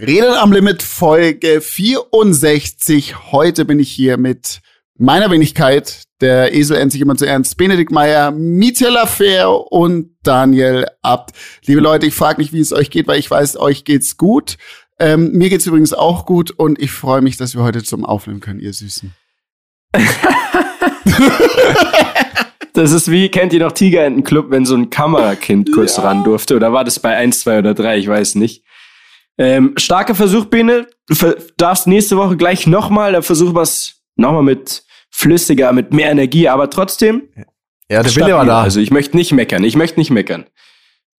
Reden am Limit Folge 64. Heute bin ich hier mit meiner Wenigkeit, der Esel endet sich immer zu ernst, Benedikt Meyer, Mietela Fair und Daniel Abt. Liebe Leute, ich frage nicht, wie es euch geht, weil ich weiß, euch geht's gut. Ähm, mir geht's übrigens auch gut und ich freue mich, dass wir heute zum Aufnehmen können, ihr Süßen. Das ist wie, kennt ihr noch Tigerentenclub, wenn so ein Kamerakind kurz ja. ran durfte? Oder war das bei 1, 2 oder 3? Ich weiß nicht. Ähm, starker Versuch, Bene. Du darfst nächste Woche gleich nochmal, da versuchen wir es nochmal mit flüssiger, mit mehr Energie, aber trotzdem. Ja, der Wille war da. Also ich möchte nicht meckern, ich möchte nicht meckern.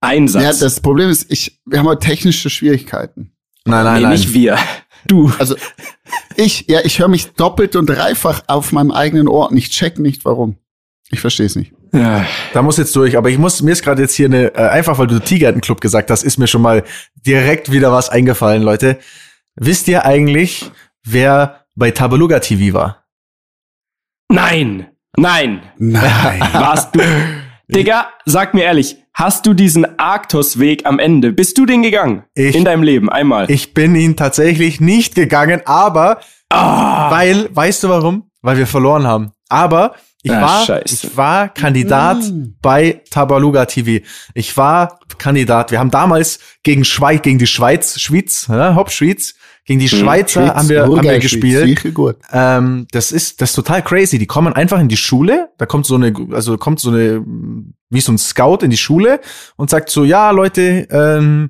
Einsatz. Ja, das Problem ist, ich, wir haben heute technische Schwierigkeiten. Nein, nein, nee, nein. nicht wir. Du. Also ich, ja, ich höre mich doppelt und dreifach auf meinem eigenen Ohr und ich check nicht, warum. Ich verstehe es nicht. Ja, da muss jetzt durch, aber ich muss, mir ist gerade jetzt hier eine, äh, einfach weil du Tigertenclub gesagt hast, ist mir schon mal direkt wieder was eingefallen, Leute. Wisst ihr eigentlich, wer bei Tabaluga TV war? Nein! Nein! Nein! Warst du? Digga, sag mir ehrlich, hast du diesen Arktos-Weg am Ende? Bist du den gegangen? Ich, in deinem Leben, einmal? Ich bin ihn tatsächlich nicht gegangen, aber, ah. weil, weißt du warum? Weil wir verloren haben. Aber ich, ah, war, Scheiße. ich war Kandidat mm. bei Tabaluga TV. Ich war Kandidat. Wir haben damals gegen Schweiz, gegen die Schweiz, Schweiz, ja, Hauptschweiz, gegen die hm, Schweizer Schweiz, haben wir, haben wir gespielt. Ähm, das ist, das ist total crazy. Die kommen einfach in die Schule. Da kommt so eine, also kommt so eine, wie so ein Scout in die Schule und sagt so, ja, Leute, ähm,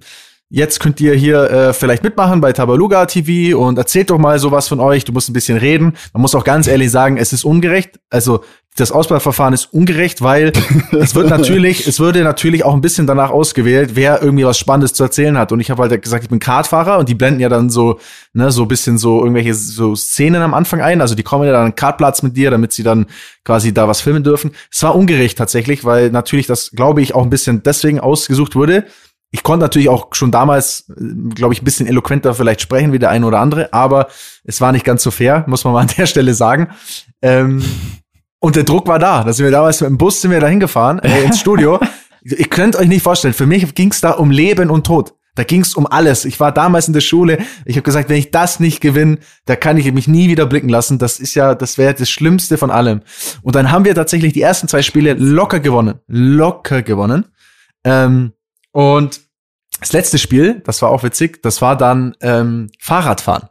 Jetzt könnt ihr hier äh, vielleicht mitmachen bei Tabaluga TV und erzählt doch mal sowas von euch. Du musst ein bisschen reden. Man muss auch ganz ehrlich sagen, es ist ungerecht. Also das Auswahlverfahren ist ungerecht, weil es wird natürlich, es würde natürlich auch ein bisschen danach ausgewählt, wer irgendwie was Spannendes zu erzählen hat. Und ich habe halt gesagt, ich bin Kartfahrer und die blenden ja dann so, ne, so ein bisschen so irgendwelche so Szenen am Anfang ein. Also die kommen ja dann an Kartplatz mit dir, damit sie dann quasi da was filmen dürfen. Es war ungerecht tatsächlich, weil natürlich das, glaube ich, auch ein bisschen deswegen ausgesucht wurde ich konnte natürlich auch schon damals, glaube ich, ein bisschen eloquenter vielleicht sprechen wie der eine oder andere, aber es war nicht ganz so fair, muss man mal an der Stelle sagen. Ähm, und der Druck war da. Da sind wir damals mit dem Bus sind wir da hingefahren äh, ins Studio. Ihr könnt euch nicht vorstellen, für mich ging es da um Leben und Tod. Da ging es um alles. Ich war damals in der Schule. Ich habe gesagt, wenn ich das nicht gewinne, da kann ich mich nie wieder blicken lassen. Das ist ja, das wäre das Schlimmste von allem. Und dann haben wir tatsächlich die ersten zwei Spiele locker gewonnen. Locker gewonnen. Ähm, und das letzte Spiel, das war auch witzig, das war dann ähm, Fahrradfahren.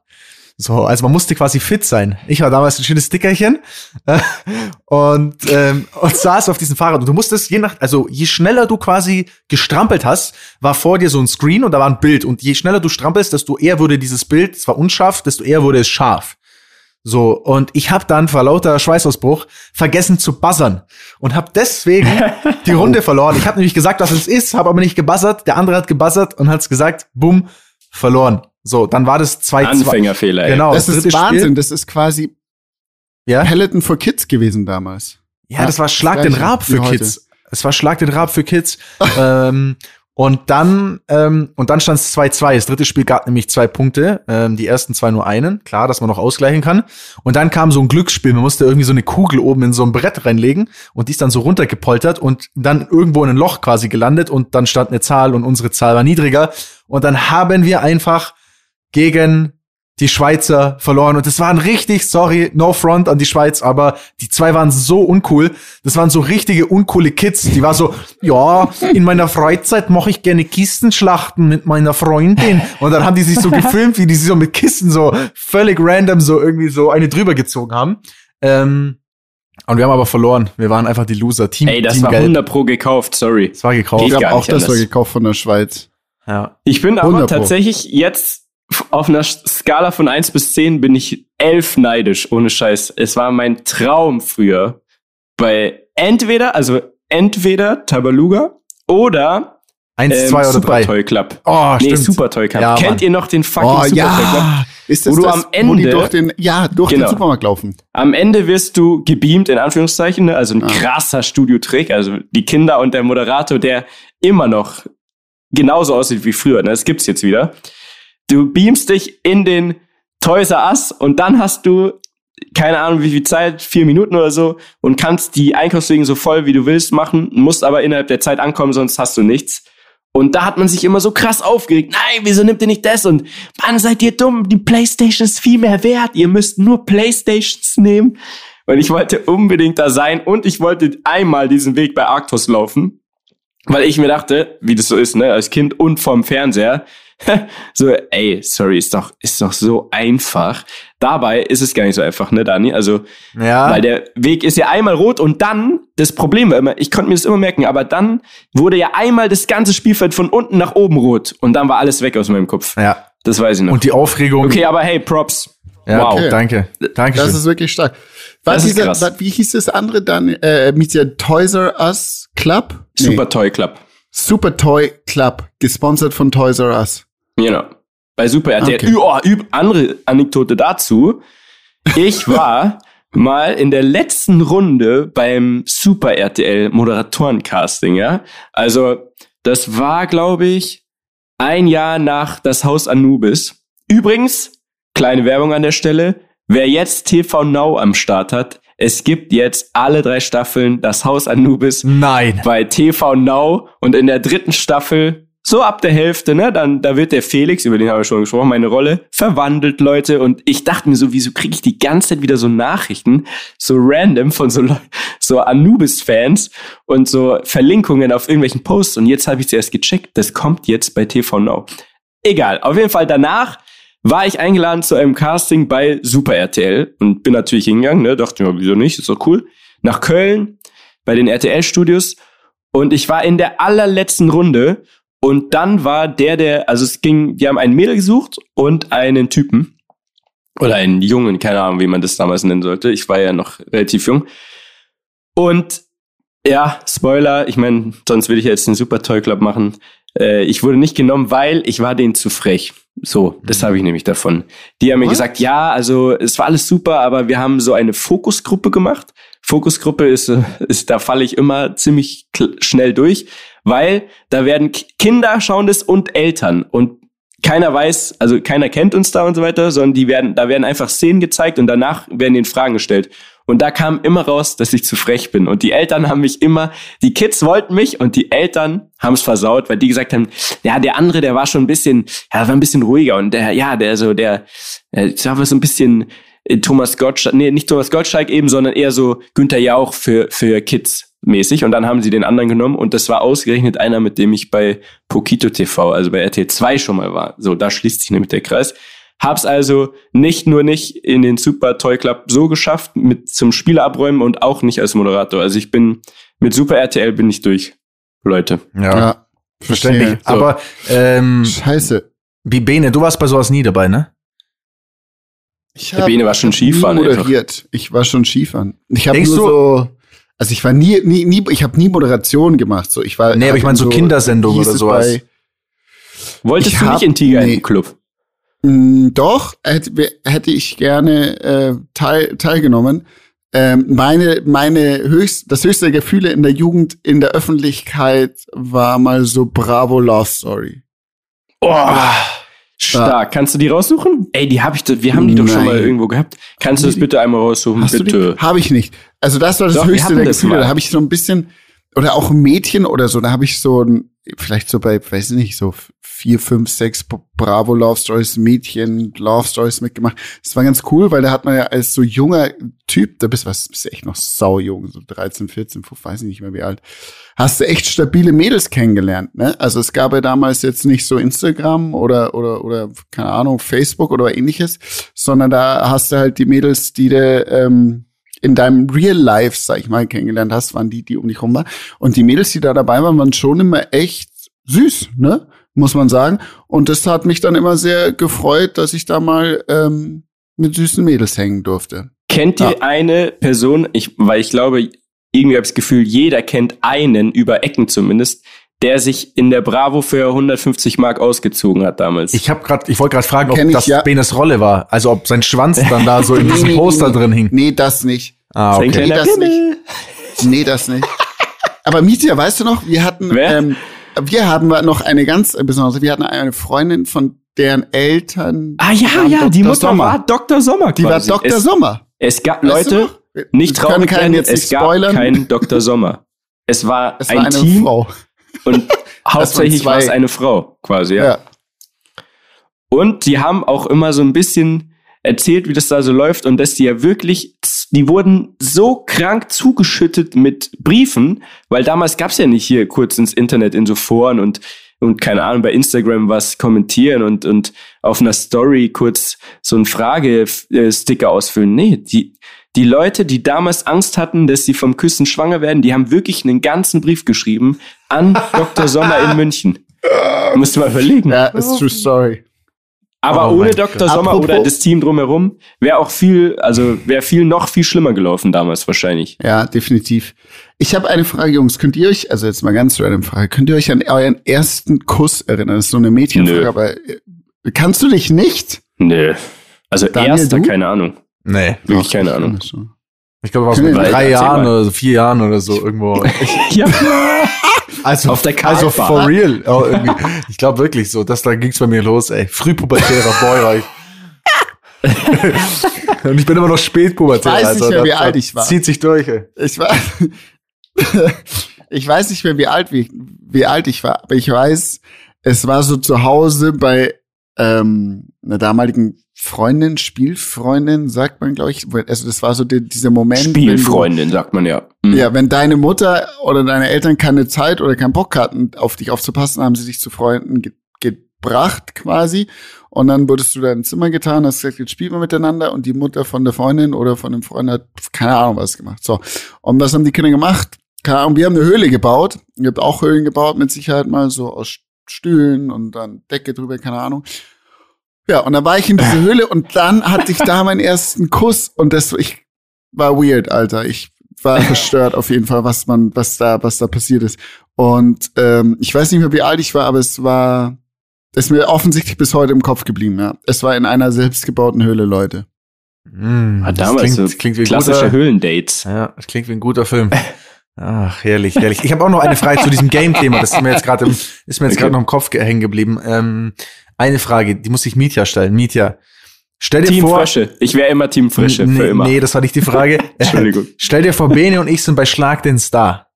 So, also man musste quasi fit sein. Ich war damals ein schönes Stickerchen äh, und, ähm, und saß auf diesem Fahrrad. Und du musstest je nach, also je schneller du quasi gestrampelt hast, war vor dir so ein Screen und da war ein Bild. Und je schneller du strampelst, desto eher wurde dieses Bild, zwar unscharf, desto eher wurde es scharf. So, und ich habe dann vor lauter Schweißausbruch vergessen zu buzzern und habe deswegen die Runde verloren. Ich habe nämlich gesagt, was es ist, habe aber nicht gebuzzert. Der andere hat gebuzzert und hat's gesagt, bumm, verloren. So, dann war das 2 Anfängerfehler, ey. Genau. Das, das ist Wahnsinn. Spiel. Das ist quasi ja? Peloton for Kids gewesen damals. Ja, ja das war Schlag den Rab für Kids. Es war Schlag den Rab für Kids. ähm, und dann, ähm, und dann stand es 2-2. Das dritte Spiel gab nämlich zwei Punkte. Ähm, die ersten zwei nur einen. Klar, dass man noch ausgleichen kann. Und dann kam so ein Glücksspiel. Man musste irgendwie so eine Kugel oben in so ein Brett reinlegen und die ist dann so runtergepoltert und dann irgendwo in ein Loch quasi gelandet und dann stand eine Zahl und unsere Zahl war niedriger. Und dann haben wir einfach gegen die Schweizer verloren. Und das waren richtig, sorry, no front an die Schweiz, aber die zwei waren so uncool. Das waren so richtige uncoole Kids. Die war so, ja, in meiner Freizeit mache ich gerne Kistenschlachten mit meiner Freundin. Und dann haben die sich so gefilmt, wie die sich so mit Kisten so völlig random so irgendwie so eine drüber gezogen haben. Ähm, und wir haben aber verloren. Wir waren einfach die Loser. Team, Ey, das Team war Gelb. 100 pro gekauft, sorry. Das war gekauft. Ich glaube auch, das war gekauft von der Schweiz. Ja. Ich bin aber tatsächlich jetzt auf einer Skala von eins bis zehn bin ich elf neidisch, ohne Scheiß. Es war mein Traum früher. Bei entweder, also entweder Tabaluga oder Eins, ähm, zwei oder Super drei. Toy Club. Oh, nee, stimmt. Super Toy Club. Ja, Kennt Mann. ihr noch den fucking Oh, Super ja. Toy Club? Ist das Wo du das, am wo die Ende- durch den, ja, durch Genau. den Supermarkt laufen? Am Ende wirst du gebeamt, in Anführungszeichen, ne? also ein Ah. krasser Studiotrick, also die Kinder und der Moderator, der immer noch genauso aussieht wie früher, ne? das gibt's jetzt wieder. Du beamst dich in den Toys R Us und dann hast du keine Ahnung wie viel Zeit, vier Minuten oder so und kannst die Einkaufswegen so voll wie du willst machen, musst aber innerhalb der Zeit ankommen, sonst hast du nichts. Und da hat man sich immer so krass aufgeregt. Nein, wieso nimmt ihr nicht das? Und Mann, seid ihr dumm? Die Playstation ist viel mehr wert. Ihr müsst nur Playstations nehmen. Und ich wollte unbedingt da sein und ich wollte einmal diesen Weg bei Arctos laufen. Weil ich mir dachte, wie das so ist, ne, als Kind und vom Fernseher, so, ey, sorry, ist doch, ist doch so einfach. Dabei ist es gar nicht so einfach, ne, Dani? Also, ja. weil der Weg ist ja einmal rot und dann, das Problem war immer, ich konnte mir das immer merken, aber dann wurde ja einmal das ganze Spielfeld von unten nach oben rot und dann war alles weg aus meinem Kopf. Ja. Das weiß ich noch. Und die Aufregung. Okay, aber hey, Props. Ja, wow. Okay. Danke. Danke. Das ist wirklich stark. Was dieser, was, wie hieß das andere dann? Äh, mit der Toys R Us Club? Nee. Super Toy Club. Super Toy Club, gesponsert von Toys R Us. Genau. Bei Super RTL. Okay. Oh, andere Anekdote dazu. Ich war mal in der letzten Runde beim Super RTL Moderatorencasting, ja. Also, das war, glaube ich, ein Jahr nach das Haus Anubis. Übrigens, kleine Werbung an der Stelle. Wer jetzt TV Now am Start hat, es gibt jetzt alle drei Staffeln das Haus Anubis. Nein. Bei TV Now und in der dritten Staffel so ab der Hälfte, ne, dann, da wird der Felix, über den habe ich schon gesprochen, meine Rolle, verwandelt, Leute. Und ich dachte mir so, wieso kriege ich die ganze Zeit wieder so Nachrichten, so random von so, so Anubis-Fans und so Verlinkungen auf irgendwelchen Posts. Und jetzt habe ich zuerst gecheckt, das kommt jetzt bei TV Now. Egal, auf jeden Fall danach war ich eingeladen zu einem Casting bei Super RTL und bin natürlich hingegangen, ne, dachte mir, wieso nicht, ist doch cool. Nach Köln, bei den RTL-Studios. Und ich war in der allerletzten Runde und dann war der, der, also es ging, die haben einen Mädel gesucht und einen Typen. Oder einen Jungen, keine Ahnung, wie man das damals nennen sollte. Ich war ja noch relativ jung. Und ja, Spoiler, ich meine, sonst würde ich jetzt einen Super Toy Club machen. Äh, ich wurde nicht genommen, weil ich war denen zu frech. So, das mhm. habe ich nämlich davon. Die haben What? mir gesagt, ja, also es war alles super, aber wir haben so eine Fokusgruppe gemacht. Fokusgruppe ist, äh, ist da falle ich immer ziemlich schnell durch weil da werden Kinder schauen das und Eltern und keiner weiß, also keiner kennt uns da und so weiter, sondern die werden, da werden einfach Szenen gezeigt und danach werden ihnen Fragen gestellt. Und da kam immer raus, dass ich zu frech bin. Und die Eltern haben mich immer, die Kids wollten mich und die Eltern haben es versaut, weil die gesagt haben, ja, der andere, der war schon ein bisschen, ja, war ein bisschen ruhiger und der, ja, der so, der, der war so ein bisschen äh, Thomas Gottschalk, nee, nicht Thomas Gottschalk eben, sondern eher so Günther Jauch für, für Kids mäßig und dann haben sie den anderen genommen und das war ausgerechnet einer, mit dem ich bei Pokito TV, also bei RTL 2 schon mal war. So, da schließt sich nämlich der Kreis. Hab's also nicht nur nicht in den Super Toy Club so geschafft, mit zum Spieler abräumen und auch nicht als Moderator. Also ich bin, mit Super RTL bin ich durch, Leute. Ja, ja verständlich. So. Aber, ähm, Scheiße. Wie Bene, du warst bei sowas nie dabei, ne? Ich der Bene war schon Skifahren. Moderiert. Einfach. Ich war schon Skifahren. Ich habe nur so also ich war nie, nie, nie ich habe nie Moderation gemacht. So, ich war. Nee, aber ich meine so, so Kindersendung oder sowas. Wolltest ich du hab, nicht in Tiger nee, Club? Mh, doch, hätte, hätte ich gerne äh, teil, teilgenommen. Ähm, meine, meine höchst, das höchste Gefühle in der Jugend, in der Öffentlichkeit war mal so Bravo Love Story. Oh. Stark. Kannst du die raussuchen? Ey, die habe ich, wir haben die doch Nein. schon mal irgendwo gehabt. Kannst du das bitte einmal raussuchen, Hast bitte? Habe ich nicht. Also das war das doch, höchste der Gefühle. Da habe ich so ein bisschen oder auch ein Mädchen oder so. Da habe ich so ein, vielleicht so bei, weiß ich nicht, so vier, fünf, sechs Bravo Love Stories, Mädchen Love Stories mitgemacht. Das war ganz cool, weil da hat man ja als so junger Typ, da bist du was, bist echt noch sau jung, so 13, 14, 15, weiß ich nicht mehr wie alt, hast du echt stabile Mädels kennengelernt, ne? Also es gab ja damals jetzt nicht so Instagram oder, oder, oder, keine Ahnung, Facebook oder ähnliches, sondern da hast du halt die Mädels, die du, ähm, in deinem Real Life, sag ich mal, kennengelernt hast, waren die, die um dich rum waren. Und die Mädels, die da dabei waren, waren schon immer echt süß, ne? Muss man sagen. Und das hat mich dann immer sehr gefreut, dass ich da mal ähm, mit süßen Mädels hängen durfte. Kennt ihr ja. eine Person, ich, weil ich glaube, irgendwie habe ich das Gefühl, jeder kennt einen, über Ecken zumindest, der sich in der Bravo für 150 Mark ausgezogen hat damals. Ich habe gerade, ich wollte gerade fragen, ob das ja. Benes Rolle war, also ob sein Schwanz dann da so in diesem Poster drin hing. Nee, das nicht. Ah, okay. Nee, das nicht. Nee, das nicht. Aber Mietja, weißt du noch, wir hatten Wer? ähm, wir haben noch eine ganz besondere, wir hatten eine Freundin, von deren Eltern. Ah ja, ja, Dr. die Mutter Sommer. war Dr. Sommer quasi. Die war Dr. Es, Sommer. Es gab weißt Leute, nicht traurig sein, jetzt es gab keinen Dr. Sommer. Es war es ein war eine Team. Frau. Und Hauptsächlich war es eine Frau, quasi, ja. ja. Und die haben auch immer so ein bisschen erzählt, wie das da so läuft und dass die ja wirklich, die wurden so krank zugeschüttet mit Briefen, weil damals gab's ja nicht hier kurz ins Internet in so Foren und und keine Ahnung, bei Instagram was kommentieren und, und auf einer Story kurz so ein Fragesticker ausfüllen. Nee, die, die Leute, die damals Angst hatten, dass sie vom Küssen schwanger werden, die haben wirklich einen ganzen Brief geschrieben an Dr. Sommer in München. Musst du mal überlegen. Ja, ist true story. Aber oh ohne Dr. Sommer Apropos. oder das Team drumherum wäre auch viel, also wäre viel noch viel schlimmer gelaufen damals wahrscheinlich. Ja, definitiv. Ich habe eine Frage, Jungs. Könnt ihr euch, also jetzt mal ganz random Frage, könnt ihr euch an euren ersten Kuss erinnern? Das ist so eine Mädchenfrage, Nö. aber äh, kannst du dich nicht? Nö. Also Daniel, erster, du? keine Ahnung. Nee. Wirklich keine Ahnung. Ich glaube, was mit drei Jahren oder so, vier Jahren oder so irgendwo. ja. Also, auf der Karte. Also for real. Oh, ich glaube wirklich so, das da ging's bei mir los, ey. Frühpubertärer Boy war ich. Und ich bin immer noch spätpubertär. Ich weiß nicht also, mehr, wie alt ich war. Zieht sich durch, ey. Ich war, ich weiß nicht mehr, wie alt, wie, wie alt ich war, aber ich weiß, es war so zu Hause bei ähm, einer damaligen Freundin, Spielfreundin, sagt man, glaube ich. Also das war so die, dieser Moment. Spielfreundin, du, sagt man ja. Mhm. Ja, wenn deine Mutter oder deine Eltern keine Zeit oder keinen Bock hatten, auf dich aufzupassen, haben sie dich zu Freunden ge gebracht quasi. Und dann wurdest du da ins Zimmer getan, hast gesagt, jetzt spielen wir miteinander. Und die Mutter von der Freundin oder von dem Freund hat keine Ahnung was gemacht. So. Und was haben die Kinder gemacht? Keine Ahnung, wir haben eine Höhle gebaut. Ihr habt auch Höhlen gebaut, mit Sicherheit mal so aus Stühlen und dann Decke drüber, keine Ahnung. Ja, und dann war ich in diese Höhle und dann hatte ich da meinen ersten Kuss und das, ich war weird, Alter. Ich war verstört auf jeden Fall, was man, was da, was da passiert ist. Und ähm, ich weiß nicht mehr, wie alt ich war, aber es war, das ist mir offensichtlich bis heute im Kopf geblieben. Ja, es war in einer selbstgebauten Höhle, Leute. Mm, ah, damals klingt, so klingt wie klassische guter, Höhlendates. Ja, das klingt wie ein guter Film. Ach, herrlich, herrlich. Ich habe auch noch eine Frage zu diesem Game-Thema. Das ist mir jetzt gerade ist mir jetzt okay. gerade noch im Kopf hängen geblieben. Ähm, eine Frage, die muss ich Mietja stellen. Mietja, stell dir Team vor. Frische. Ich wäre immer Team Frische nee, für immer. Nee, das war nicht die Frage. Entschuldigung. stell dir vor, Bene und ich sind bei Schlag den Star.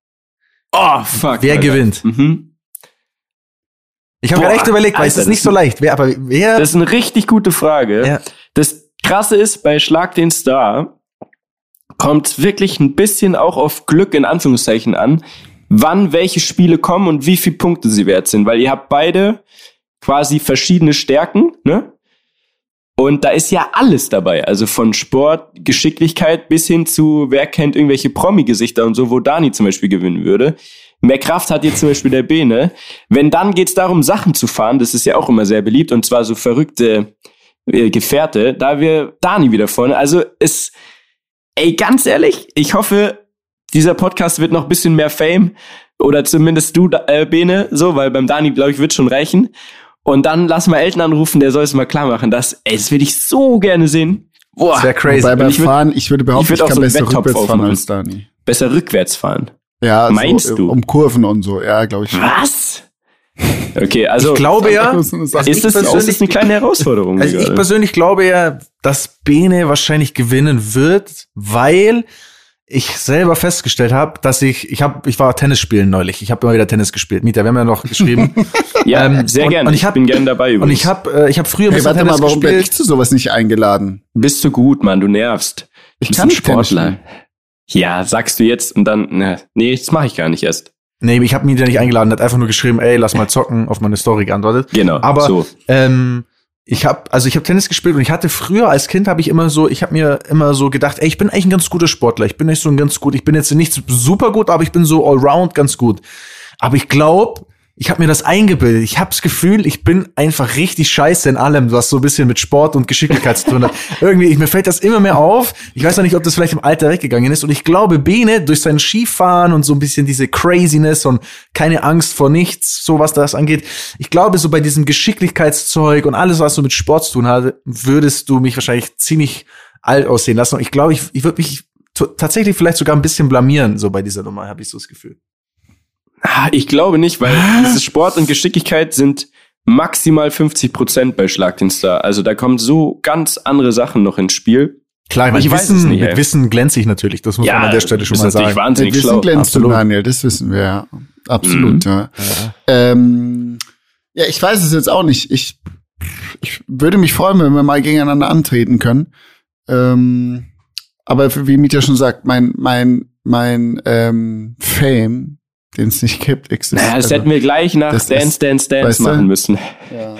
Oh, fuck. Wer Alter. gewinnt? Mhm. Ich habe gerade echt überlegt, weil Alter, es ist nicht so leicht. Wer, aber wer? Das ist eine richtig gute Frage. Ja. Das Krasse ist, bei Schlag den Star kommt wirklich ein bisschen auch auf Glück in Anführungszeichen an, wann welche Spiele kommen und wie viele Punkte sie wert sind, weil ihr habt beide quasi verschiedene Stärken, ne? Und da ist ja alles dabei, also von Sport, Geschicklichkeit bis hin zu, wer kennt irgendwelche Promi-Gesichter und so, wo Dani zum Beispiel gewinnen würde. Mehr Kraft hat jetzt zum Beispiel der Bene. Wenn dann geht's darum, Sachen zu fahren, das ist ja auch immer sehr beliebt, und zwar so verrückte äh, Gefährte, da wir Dani wieder vorne. Also es, ey, ganz ehrlich, ich hoffe, dieser Podcast wird noch ein bisschen mehr Fame. Oder zumindest du, äh, Bene, so, weil beim Dani, glaube ich, wird schon reichen. Und dann lass mal Elton anrufen, der soll es mal klar machen. Das, ey, das würde ich so gerne sehen. Boah. Das wäre crazy. Wobei beim ich würd, Fahren, ich würde behaupten, ich, würd ich kann so besser rückwärts aufmachen. fahren als Dani. Besser rückwärts fahren. Ja, meinst so, du? Um Kurven und so, ja, glaube ich. Was? Okay, also ich glaube ja, ist das, ist eine kleine Herausforderung? Also ich persönlich glaube ja, dass Bene wahrscheinlich gewinnen wird, weil ich selber festgestellt habe, dass ich, ich habe, ich war Tennis spielen neulich. Ich habe immer wieder Tennis gespielt. Mieter, wir haben ja noch geschrieben. ja, ähm, sehr gerne. Und ich, hab, bin gerne dabei übrigens. Und ich habe, äh, ich habe früher hey, warte Tennis mal, warum bin ich zu sowas nicht eingeladen? Bist du gut, Mann, du nervst. Ich kann Sportler. Ja, sagst du jetzt und dann, na, nee, das mache ich gar nicht erst. Nee, ich habe ihn ja nicht eingeladen, hat einfach nur geschrieben, ey, lass mal zocken, auf meine Story geantwortet. Genau. Aber so. ähm, ich habe also ich habe Tennis gespielt und ich hatte früher als Kind habe ich immer so ich habe mir immer so gedacht ey ich bin eigentlich ein ganz guter Sportler ich bin nicht so ein ganz gut ich bin jetzt nicht super gut aber ich bin so allround ganz gut aber ich glaube ich habe mir das eingebildet. Ich habe das Gefühl, ich bin einfach richtig scheiße in allem, was so ein bisschen mit Sport und Geschicklichkeit zu tun hat. Irgendwie, ich, mir fällt das immer mehr auf. Ich weiß noch nicht, ob das vielleicht im Alter weggegangen ist. Und ich glaube, Bene durch sein Skifahren und so ein bisschen diese Craziness und keine Angst vor nichts, so was das angeht. Ich glaube, so bei diesem Geschicklichkeitszeug und alles, was so mit Sport zu tun hat, würdest du mich wahrscheinlich ziemlich alt aussehen lassen. Und ich glaube, ich, ich würde mich tatsächlich vielleicht sogar ein bisschen blamieren, so bei dieser Nummer, habe ich so das Gefühl. Ah, ich glaube nicht, weil dieses Sport und Geschicklichkeit sind maximal 50 Prozent bei Schlag den Star. Also da kommen so ganz andere Sachen noch ins Spiel. Klar, ich, ich weiß Wissen, es nicht. Mit Wissen glänze ich natürlich. Das muss ja, man an der Stelle schon mal sagen. Wahnsinnig mit Wissen glänzt du, Daniel. Das wissen wir ja. absolut, mhm. ja. Ja. Ähm, ja, ich weiß es jetzt auch nicht. Ich, ich würde mich freuen, wenn wir mal gegeneinander antreten können. Ähm, aber wie Mieter schon sagt, mein, mein, mein ähm, Fame, den es nicht gibt, existiert. Naja, das also, hätten wir gleich nach Dance, Dance, Dance, Dance machen müssen. Ja.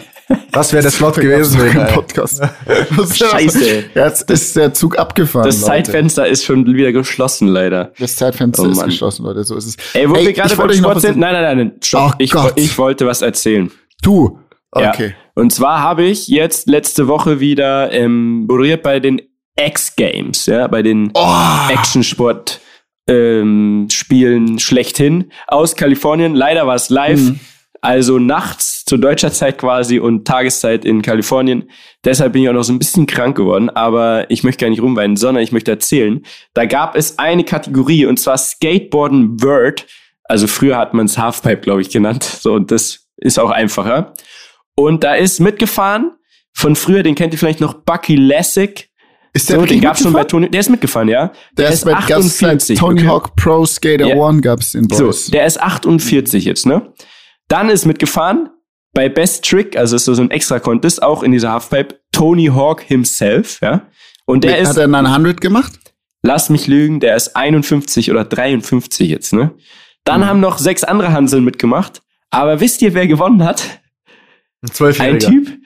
Das wäre der Slot gewesen. Im Podcast. Scheiße. Jetzt ist der Zug abgefahren. Das Leute. Zeitfenster ist schon wieder geschlossen, leider. Das Zeitfenster oh, ist geschlossen, Leute. So ist es. Ey, wo Ey, wir gerade beim Sport sind. Nein, nein, nein. Stopp. Oh, ich, ich wollte was erzählen. Du. Okay. Ja. Und zwar habe ich jetzt letzte Woche wieder ähm, moderiert bei den X-Games, ja, bei den oh. Actionsport ähm, Spielen schlechthin aus Kalifornien. Leider war es live. Mhm. Also nachts zu deutscher Zeit quasi und Tageszeit in Kalifornien. Deshalb bin ich auch noch so ein bisschen krank geworden, aber ich möchte gar nicht rumweinen, sondern ich möchte erzählen. Da gab es eine Kategorie und zwar Skateboarden Word. Also früher hat man es Halfpipe, glaube ich, genannt. So, und das ist auch einfacher. Und da ist mitgefahren von früher, den kennt ihr vielleicht noch, Bucky Lessig. Ist der so, den gab's schon bei Tony, der ist mitgefahren, ja. Der, der ist, ist 48. Tony okay. Hawk Pro Skater ja. One gab's in Boys. So, der ist 48 jetzt, ne? Dann ist mitgefahren bei Best Trick, also ist so ein extra Contest, auch in dieser Halfpipe, Tony Hawk himself, ja. Und der Mit, ist. Hat er 900 gemacht? Lass mich lügen, der ist 51 oder 53 jetzt, ne? Dann mhm. haben noch sechs andere Hanseln mitgemacht. Aber wisst ihr, wer gewonnen hat? Ein Typ,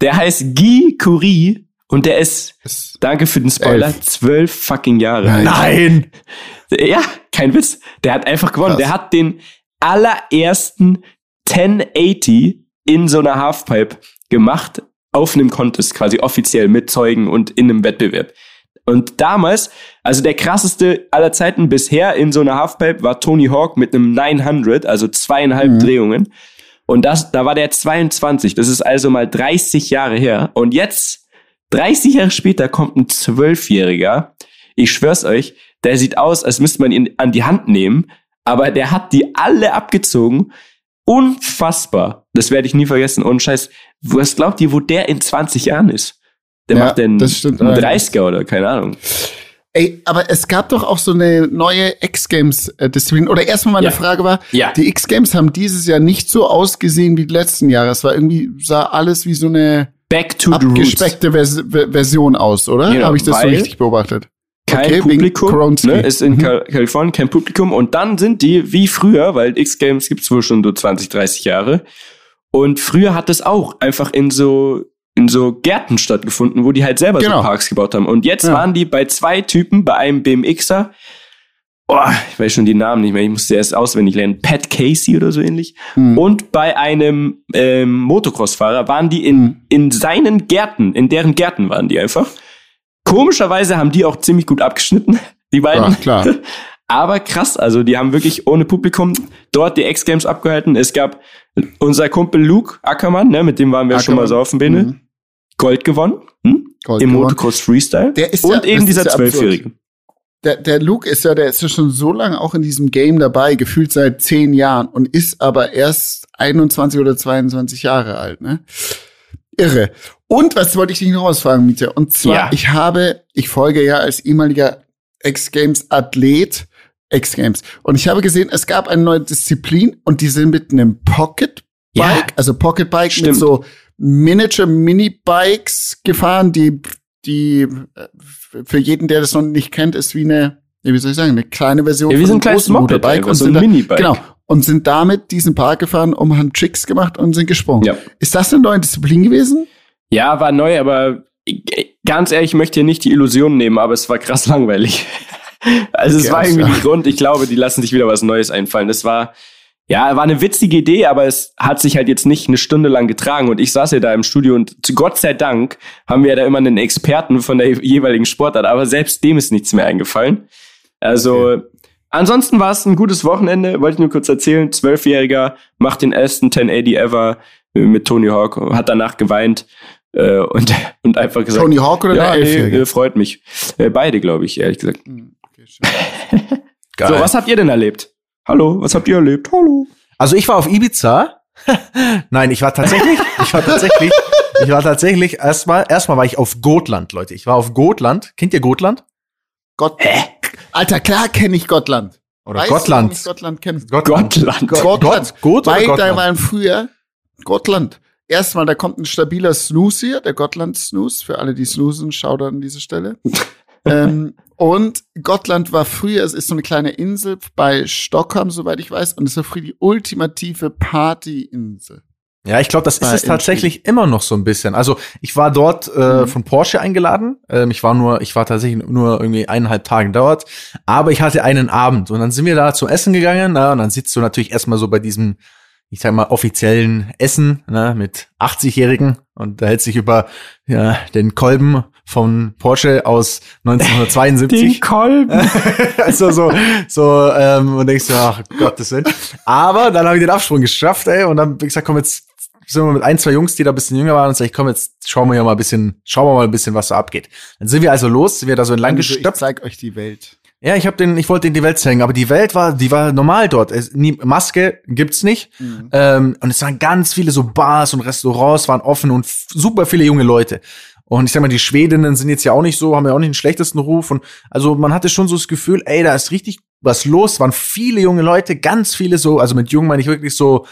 der heißt Guy Curie und der ist, ist danke für den Spoiler, elf. zwölf fucking Jahre alt. Nein! Ja, kein Witz. Der hat einfach gewonnen. Krass. Der hat den allerersten 1080 in so einer Halfpipe gemacht, auf einem Contest, quasi offiziell mit Zeugen und in einem Wettbewerb. Und damals, also der krasseste aller Zeiten bisher in so einer Halfpipe war Tony Hawk mit einem 900, also zweieinhalb mhm. Drehungen. Und das, da war der 22. Das ist also mal 30 Jahre her. Und jetzt, 30 Jahre später, kommt ein Zwölfjähriger. Ich schwör's euch, der sieht aus, als müsste man ihn an die Hand nehmen. Aber der hat die alle abgezogen. Unfassbar. Das werde ich nie vergessen. Und scheiß, was glaubt ihr, wo der in 20 Jahren ist? Der ja, macht den das stimmt, 30er oder keine Ahnung. Ey, aber es gab doch auch so eine neue X-Games-Disziplin. Oder erstmal meine ja. Frage war, ja. die X-Games haben dieses Jahr nicht so ausgesehen wie die letzten Jahre. Es war irgendwie, sah alles wie so eine Back to abgespeckte Vers Version aus, oder? Genau, Habe ich das so richtig beobachtet? Kein okay, Publikum, ne, ist in mhm. Kalifornien kein Publikum. Und dann sind die wie früher, weil X-Games gibt's wohl schon so 20, 30 Jahre. Und früher hat es auch einfach in so in so Gärten stattgefunden, wo die halt selber genau. so Parks gebaut haben. Und jetzt ja. waren die bei zwei Typen, bei einem BMXer, oh, ich weiß schon die Namen nicht mehr, ich musste erst auswendig lernen, Pat Casey oder so ähnlich. Mhm. Und bei einem ähm, Motocross-Fahrer waren die in, hm. in seinen Gärten, in deren Gärten waren die einfach. Komischerweise haben die auch ziemlich gut abgeschnitten, die beiden. Ja, klar. Aber krass, also die haben wirklich ohne Publikum dort die X-Games abgehalten. Es gab unser Kumpel Luke Ackermann, ne, mit dem waren wir Ackermann. schon mal so auf dem Bene. Mhm. Gold gewonnen hm? Gold im gewonnen. Motocross Freestyle. Der ist und ja, eben dieser Zwölfjährige. Der, der Luke ist ja, der ist ja schon so lange auch in diesem Game dabei, gefühlt seit zehn Jahren und ist aber erst 21 oder 22 Jahre alt, ne? Irre. Und was wollte ich dich noch ausfragen, Mieter? Und zwar, ja. ich habe, ich folge ja als ehemaliger X-Games-Athlet X-Games. Und ich habe gesehen, es gab eine neue Disziplin und die sind mit einem Pocket Bike, ja. also Pocket Bike Stimmt. mit so Miniature Mini-Bikes gefahren, die, die äh, für jeden, der das noch nicht kennt, ist wie eine, wie soll ich sagen, eine kleine Version ja, wie von so ein kleines Motorbike und so ein Mini-Bike. Genau. Und sind damit diesen Park gefahren und haben Tricks gemacht und sind gesprungen. Ja. Ist das eine neue Disziplin gewesen? Ja, war neu, aber ganz ehrlich, ich möchte hier nicht die Illusion nehmen, aber es war krass langweilig. also okay, es war irgendwie ja. Grund, ich glaube, die lassen sich wieder was Neues einfallen. Das war, ja, war eine witzige Idee, aber es hat sich halt jetzt nicht eine Stunde lang getragen und ich saß ja da im Studio und Gott sei Dank haben wir ja da immer einen Experten von der jeweiligen Sportart, aber selbst dem ist nichts mehr eingefallen. Also, okay. ansonsten war es ein gutes Wochenende, wollte ich nur kurz erzählen. Zwölfjähriger macht den ersten 1080 ever mit Tony Hawk, hat danach geweint äh, und, und einfach gesagt. Tony Hawk oder ja, der Elfjährige? Nee, freut mich. Äh, beide, glaube ich, ehrlich gesagt. Hm, okay, so, was habt ihr denn erlebt? Hallo, was habt ihr erlebt? Hallo. Also ich war auf Ibiza. Nein, ich war tatsächlich, ich war tatsächlich, ich war tatsächlich erstmal, erstmal war ich auf Gotland, Leute. Ich war auf Gotland. Kennt ihr Gotland? Gott. Hä? Alter, klar kenne ich Gotland. Oder weißt Gottland. Du, Gottland kennt. Gottland. Gottland. Gottland. Gott, Weil da waren früher Gottland. Erstmal, da kommt ein stabiler Snooze hier, der Gottland Snooze. Für alle, die snoosen, schaut an diese Stelle. ähm, und Gottland war früher, es ist so eine kleine Insel bei Stockholm, soweit ich weiß, und es war früher die ultimative Partyinsel. Ja, ich glaube, das ist es tatsächlich immer noch so ein bisschen. Also ich war dort äh, mhm. von Porsche eingeladen. Ähm, ich war nur, ich war tatsächlich nur irgendwie eineinhalb Tage dort, aber ich hatte einen Abend und dann sind wir da zum Essen gegangen. Na, und dann sitzt du natürlich erstmal so bei diesem, ich sag mal, offiziellen Essen ne, mit 80-Jährigen und da hält sich über ja, den Kolben von Porsche aus 1972. Den Kolben. also so, so ähm, und denkst du, ach Gottes Willen. Aber dann habe ich den Absprung geschafft, ey, und dann hab ich gesagt, komm jetzt sind wir mit ein, zwei Jungs, die da ein bisschen jünger waren und sag ich, komm, jetzt schauen wir ja mal ein bisschen, schauen wir mal ein bisschen, was da abgeht. Dann sind wir also los, sind wir da so entlang also, gestoppt. Ich zeig euch die Welt. Ja, ich habe den, ich wollte in die Welt zeigen, aber die Welt war, die war normal dort. Es, nie, Maske gibt's nicht. Mhm. Ähm, und es waren ganz viele so Bars und Restaurants waren offen und super viele junge Leute. Und ich sag mal, die Schwedinnen sind jetzt ja auch nicht so, haben ja auch nicht den schlechtesten Ruf. Und also man hatte schon so das Gefühl, ey, da ist richtig was los. Waren viele junge Leute, ganz viele so, also mit jung meine ich wirklich so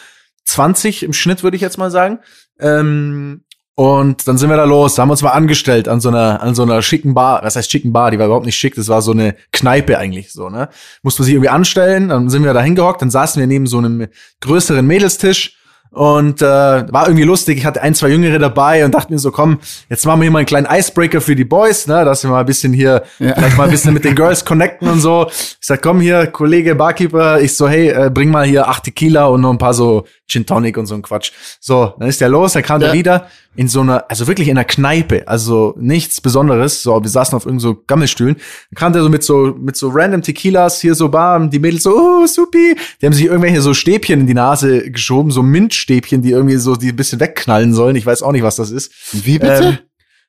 20 im Schnitt, würde ich jetzt mal sagen. Ähm, und dann sind wir da los, haben uns mal angestellt an so einer, an so einer schicken Bar. Was heißt schicken Bar? Die war überhaupt nicht schick, das war so eine Kneipe eigentlich so, ne? Musste man sich irgendwie anstellen, dann sind wir da hingehockt, dann saßen wir neben so einem größeren Mädelstisch und äh, war irgendwie lustig. Ich hatte ein, zwei Jüngere dabei und dachte mir so, komm, jetzt machen wir hier mal einen kleinen Icebreaker für die Boys, ne, dass wir mal ein bisschen hier, ja. vielleicht mal ein bisschen mit den Girls connecten und so. Ich sag, komm hier, Kollege Barkeeper, ich so, hey, äh, bring mal hier acht Tequila und noch ein paar so Gin Tonic und so ein Quatsch. So, dann ist der los, dann kam ja. der wieder in so einer, also wirklich in einer Kneipe, also nichts Besonderes. So, wir saßen auf irgendeinen so Gammelstühlen. Dann kam der so mit so, mit so random Tequilas hier so bam, die Mädels so, oh, supi. Die haben sich irgendwelche so Stäbchen in die Nase geschoben, so Mintstäbchen, die irgendwie so, die ein bisschen wegknallen sollen. Ich weiß auch nicht, was das ist. Wie bitte? Ähm,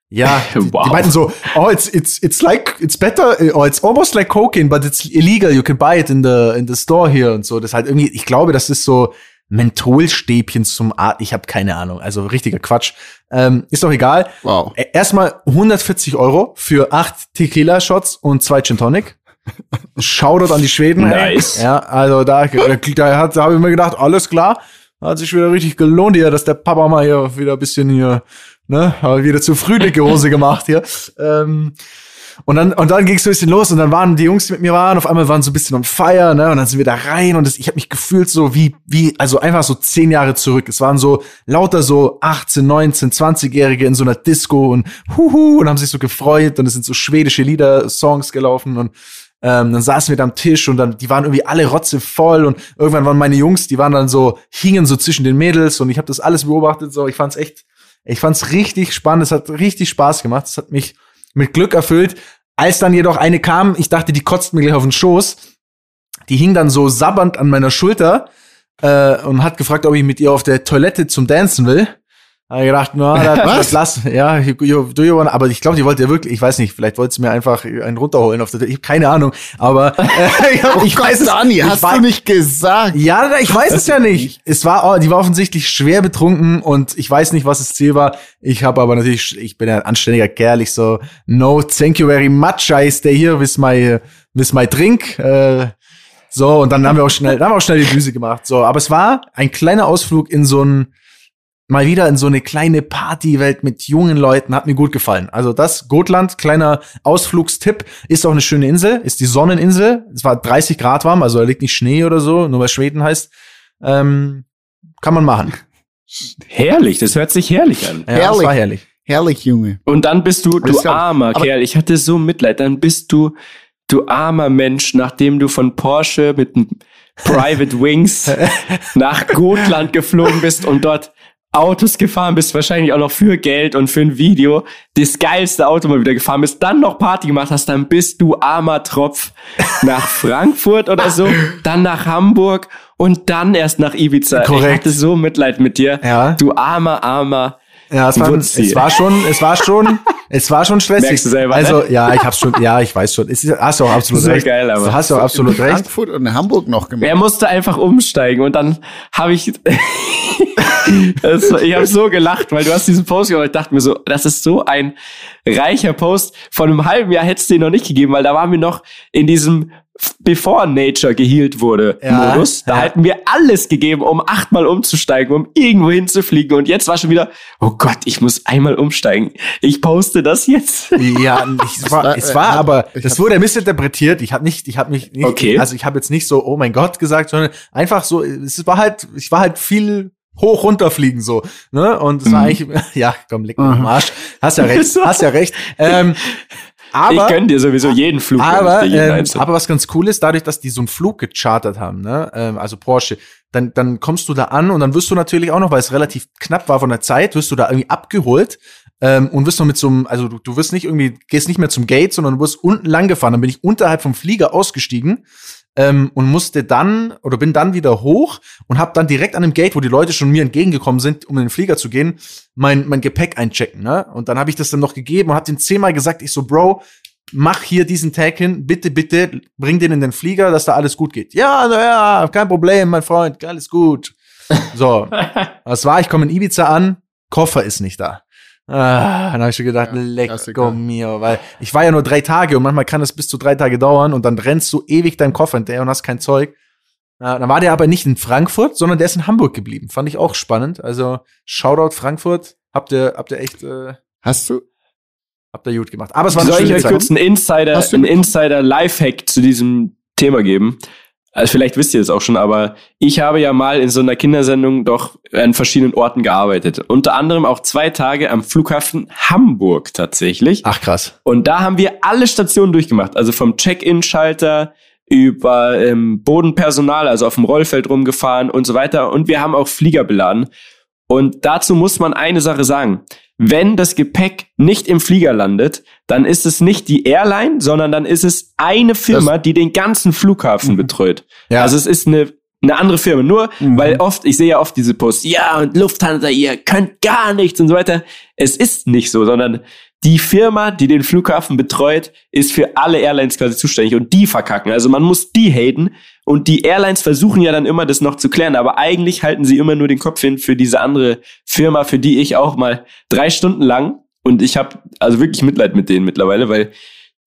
ja, wow. die, meinten so, oh, it's it's it's like it's better, oh, it's almost like cocaine, but it's illegal. You can buy it in the in the store here und so. Das halt irgendwie, ich glaube, das ist so Mentholstäbchen zum Art. Ich habe keine Ahnung. Also richtiger Quatsch. Ähm, ist doch egal. Wow. E, erstmal 140 Euro für acht Tequila-Shots und zwei Gin Tonic. Shoutout an die Schweden. Nice. Ja, also da, da, da, da habe ich mir gedacht, alles klar. Hat sich wieder richtig gelohnt hier, dass der Papa mal hier wieder ein bisschen hier, ne, wieder zu früh dicke Hose gemacht hier. Ähm, und dann, und dann ging es so ein bisschen los und dann waren die Jungs, die mit mir waren, auf einmal waren so ein bisschen on fire, ne? Und dann sind wir da rein und das, ich habe mich gefühlt so wie, wie, also einfach so zehn Jahre zurück. Es waren so lauter so 18, 19, 20-Jährige in so einer Disco und huhu und haben sich so gefreut und es sind so schwedische Lieder, Songs gelaufen und ähm, dann saßen wir da am Tisch und dann, die waren irgendwie alle rotze voll und irgendwann waren meine Jungs, die waren dann so, hingen so zwischen den Mädels und ich habe das alles beobachtet, so, ich fand's echt, ich fand's richtig spannend, es hat richtig Spaß gemacht, es hat mich mit Glück erfüllt. Als dann jedoch eine kam, ich dachte, die kotzt mir gleich auf den Schoß. Die hing dann so sabbernd an meiner Schulter äh, und hat gefragt, ob ich mit ihr auf der Toilette zum Dancen will. Hab ich gedacht, na, das, das lass, ja, do you wanna, aber ich glaube, die wollte ja wirklich, ich weiß nicht, vielleicht wollte sie mir einfach einen runterholen auf der, ich habe keine Ahnung, aber äh, ich, oh ich Gott, weiß es, Dani, hast war, du nicht gesagt? Ja, ich weiß es ja nicht. Es war, die war offensichtlich schwer betrunken und ich weiß nicht, was das Ziel war. Ich habe aber natürlich, ich bin ja ein anständiger Kerl, ich so, no, thank you very much, I stay here with my, with my drink. Äh, so, und dann haben wir auch schnell, dann haben wir auch schnell die Düse gemacht. So, aber es war ein kleiner Ausflug in so ein mal wieder in so eine kleine Partywelt mit jungen Leuten, hat mir gut gefallen. Also das Gotland, kleiner Ausflugstipp, ist auch eine schöne Insel, ist die Sonneninsel. Es war 30 Grad warm, also da liegt nicht Schnee oder so, nur weil Schweden heißt. Ähm, kann man machen. Herrlich, das hört sich herrlich an. Ja, herrlich. das war herrlich. Herrlich, Junge. Und dann bist du, du armer Kerl, ich hatte so Mitleid, dann bist du, du armer Mensch, nachdem du von Porsche mit Private Wings nach Gotland geflogen bist und dort Autos gefahren bist, wahrscheinlich auch noch für Geld und für ein Video, das geilste Auto mal wieder gefahren bist, dann noch Party gemacht hast, dann bist du armer Tropf nach Frankfurt oder so, dann nach Hamburg und dann erst nach Ibiza. Korrekt. Ich hatte so Mitleid mit dir. Ja. Du armer, armer ja, es war, es war schon, es war schon, es war schon stressig. Merkst du selber, also, ne? ja, ich hab's schon, ja, ich weiß schon. Es ist, hast du auch absolut recht. geil, aber. Du hast du auch absolut recht. Frankfurt und Hamburg noch gemacht. Er musste einfach umsteigen und dann habe ich, das, ich habe so gelacht, weil du hast diesen Post gemacht. Ich dachte mir so, das ist so ein reicher Post. Von einem halben Jahr hättest du den noch nicht gegeben, weil da waren wir noch in diesem bevor Nature gehealt wurde, ja, Modus. Da ja. hätten wir alles gegeben, um achtmal umzusteigen, um irgendwo hinzufliegen. Und jetzt war schon wieder, oh Gott, ich muss einmal umsteigen. Ich poste das jetzt. Ja, ich, es war, es war aber, das wurde missinterpretiert. Ich habe nicht, ich habe mich nicht, okay. also ich habe jetzt nicht so, oh mein Gott gesagt, sondern einfach so, es war halt, ich war halt viel hoch runterfliegen so, ne? Und es war mhm. eigentlich, ja, komm, leg mir mhm. Arsch. Hast ja recht, hast ja recht. Ähm, aber, ich gönn dir sowieso jeden Flug. Aber, ähm, aber was ganz cool ist, dadurch, dass die so einen Flug gechartert haben, ne, ähm, also Porsche, dann, dann kommst du da an und dann wirst du natürlich auch noch, weil es relativ knapp war von der Zeit, wirst du da irgendwie abgeholt ähm, und wirst noch mit so einem, also du, du wirst nicht irgendwie, gehst nicht mehr zum Gate, sondern du wirst unten lang gefahren. Dann bin ich unterhalb vom Flieger ausgestiegen ähm, und musste dann oder bin dann wieder hoch und habe dann direkt an dem Gate, wo die Leute schon mir entgegengekommen sind, um in den Flieger zu gehen, mein mein Gepäck einchecken. Ne? Und dann habe ich das dann noch gegeben und habe den zehnmal gesagt, ich so, Bro, mach hier diesen Tag hin, bitte, bitte, bring den in den Flieger, dass da alles gut geht. Ja, ja, kein Problem, mein Freund, alles gut. So, was war? Ich komme in Ibiza an, Koffer ist nicht da. Ah, dann habe ich schon gedacht, ja, lecko mio, weil ich war ja nur drei Tage und manchmal kann es bis zu drei Tage dauern und dann rennst du ewig deinem Koffer hinterher und hast kein Zeug. Ja, dann war der aber nicht in Frankfurt, sondern der ist in Hamburg geblieben. Fand ich auch spannend. Also Shoutout Frankfurt. Habt ihr, habt ihr echt. Äh, hast du? Habt ihr gut gemacht. Aber es war Soll ich euch kurz einen Insider, einen Insider Lifehack zu diesem Thema geben? Also vielleicht wisst ihr es auch schon, aber ich habe ja mal in so einer Kindersendung doch an verschiedenen Orten gearbeitet. Unter anderem auch zwei Tage am Flughafen Hamburg tatsächlich. Ach krass. Und da haben wir alle Stationen durchgemacht. Also vom Check-in-Schalter über ähm, Bodenpersonal, also auf dem Rollfeld rumgefahren und so weiter. Und wir haben auch Flieger beladen. Und dazu muss man eine Sache sagen. Wenn das Gepäck nicht im Flieger landet, dann ist es nicht die Airline, sondern dann ist es eine Firma, das die den ganzen Flughafen mhm. betreut. Ja. Also es ist eine eine andere Firma. Nur, mhm. weil oft, ich sehe ja oft diese Posts, ja, und Lufthansa, ihr könnt gar nichts und so weiter. Es ist nicht so, sondern die Firma, die den Flughafen betreut, ist für alle Airlines quasi zuständig und die verkacken. Also man muss die haten und die Airlines versuchen ja dann immer das noch zu klären, aber eigentlich halten sie immer nur den Kopf hin für diese andere Firma, für die ich auch mal drei Stunden lang und ich habe also wirklich Mitleid mit denen mittlerweile, weil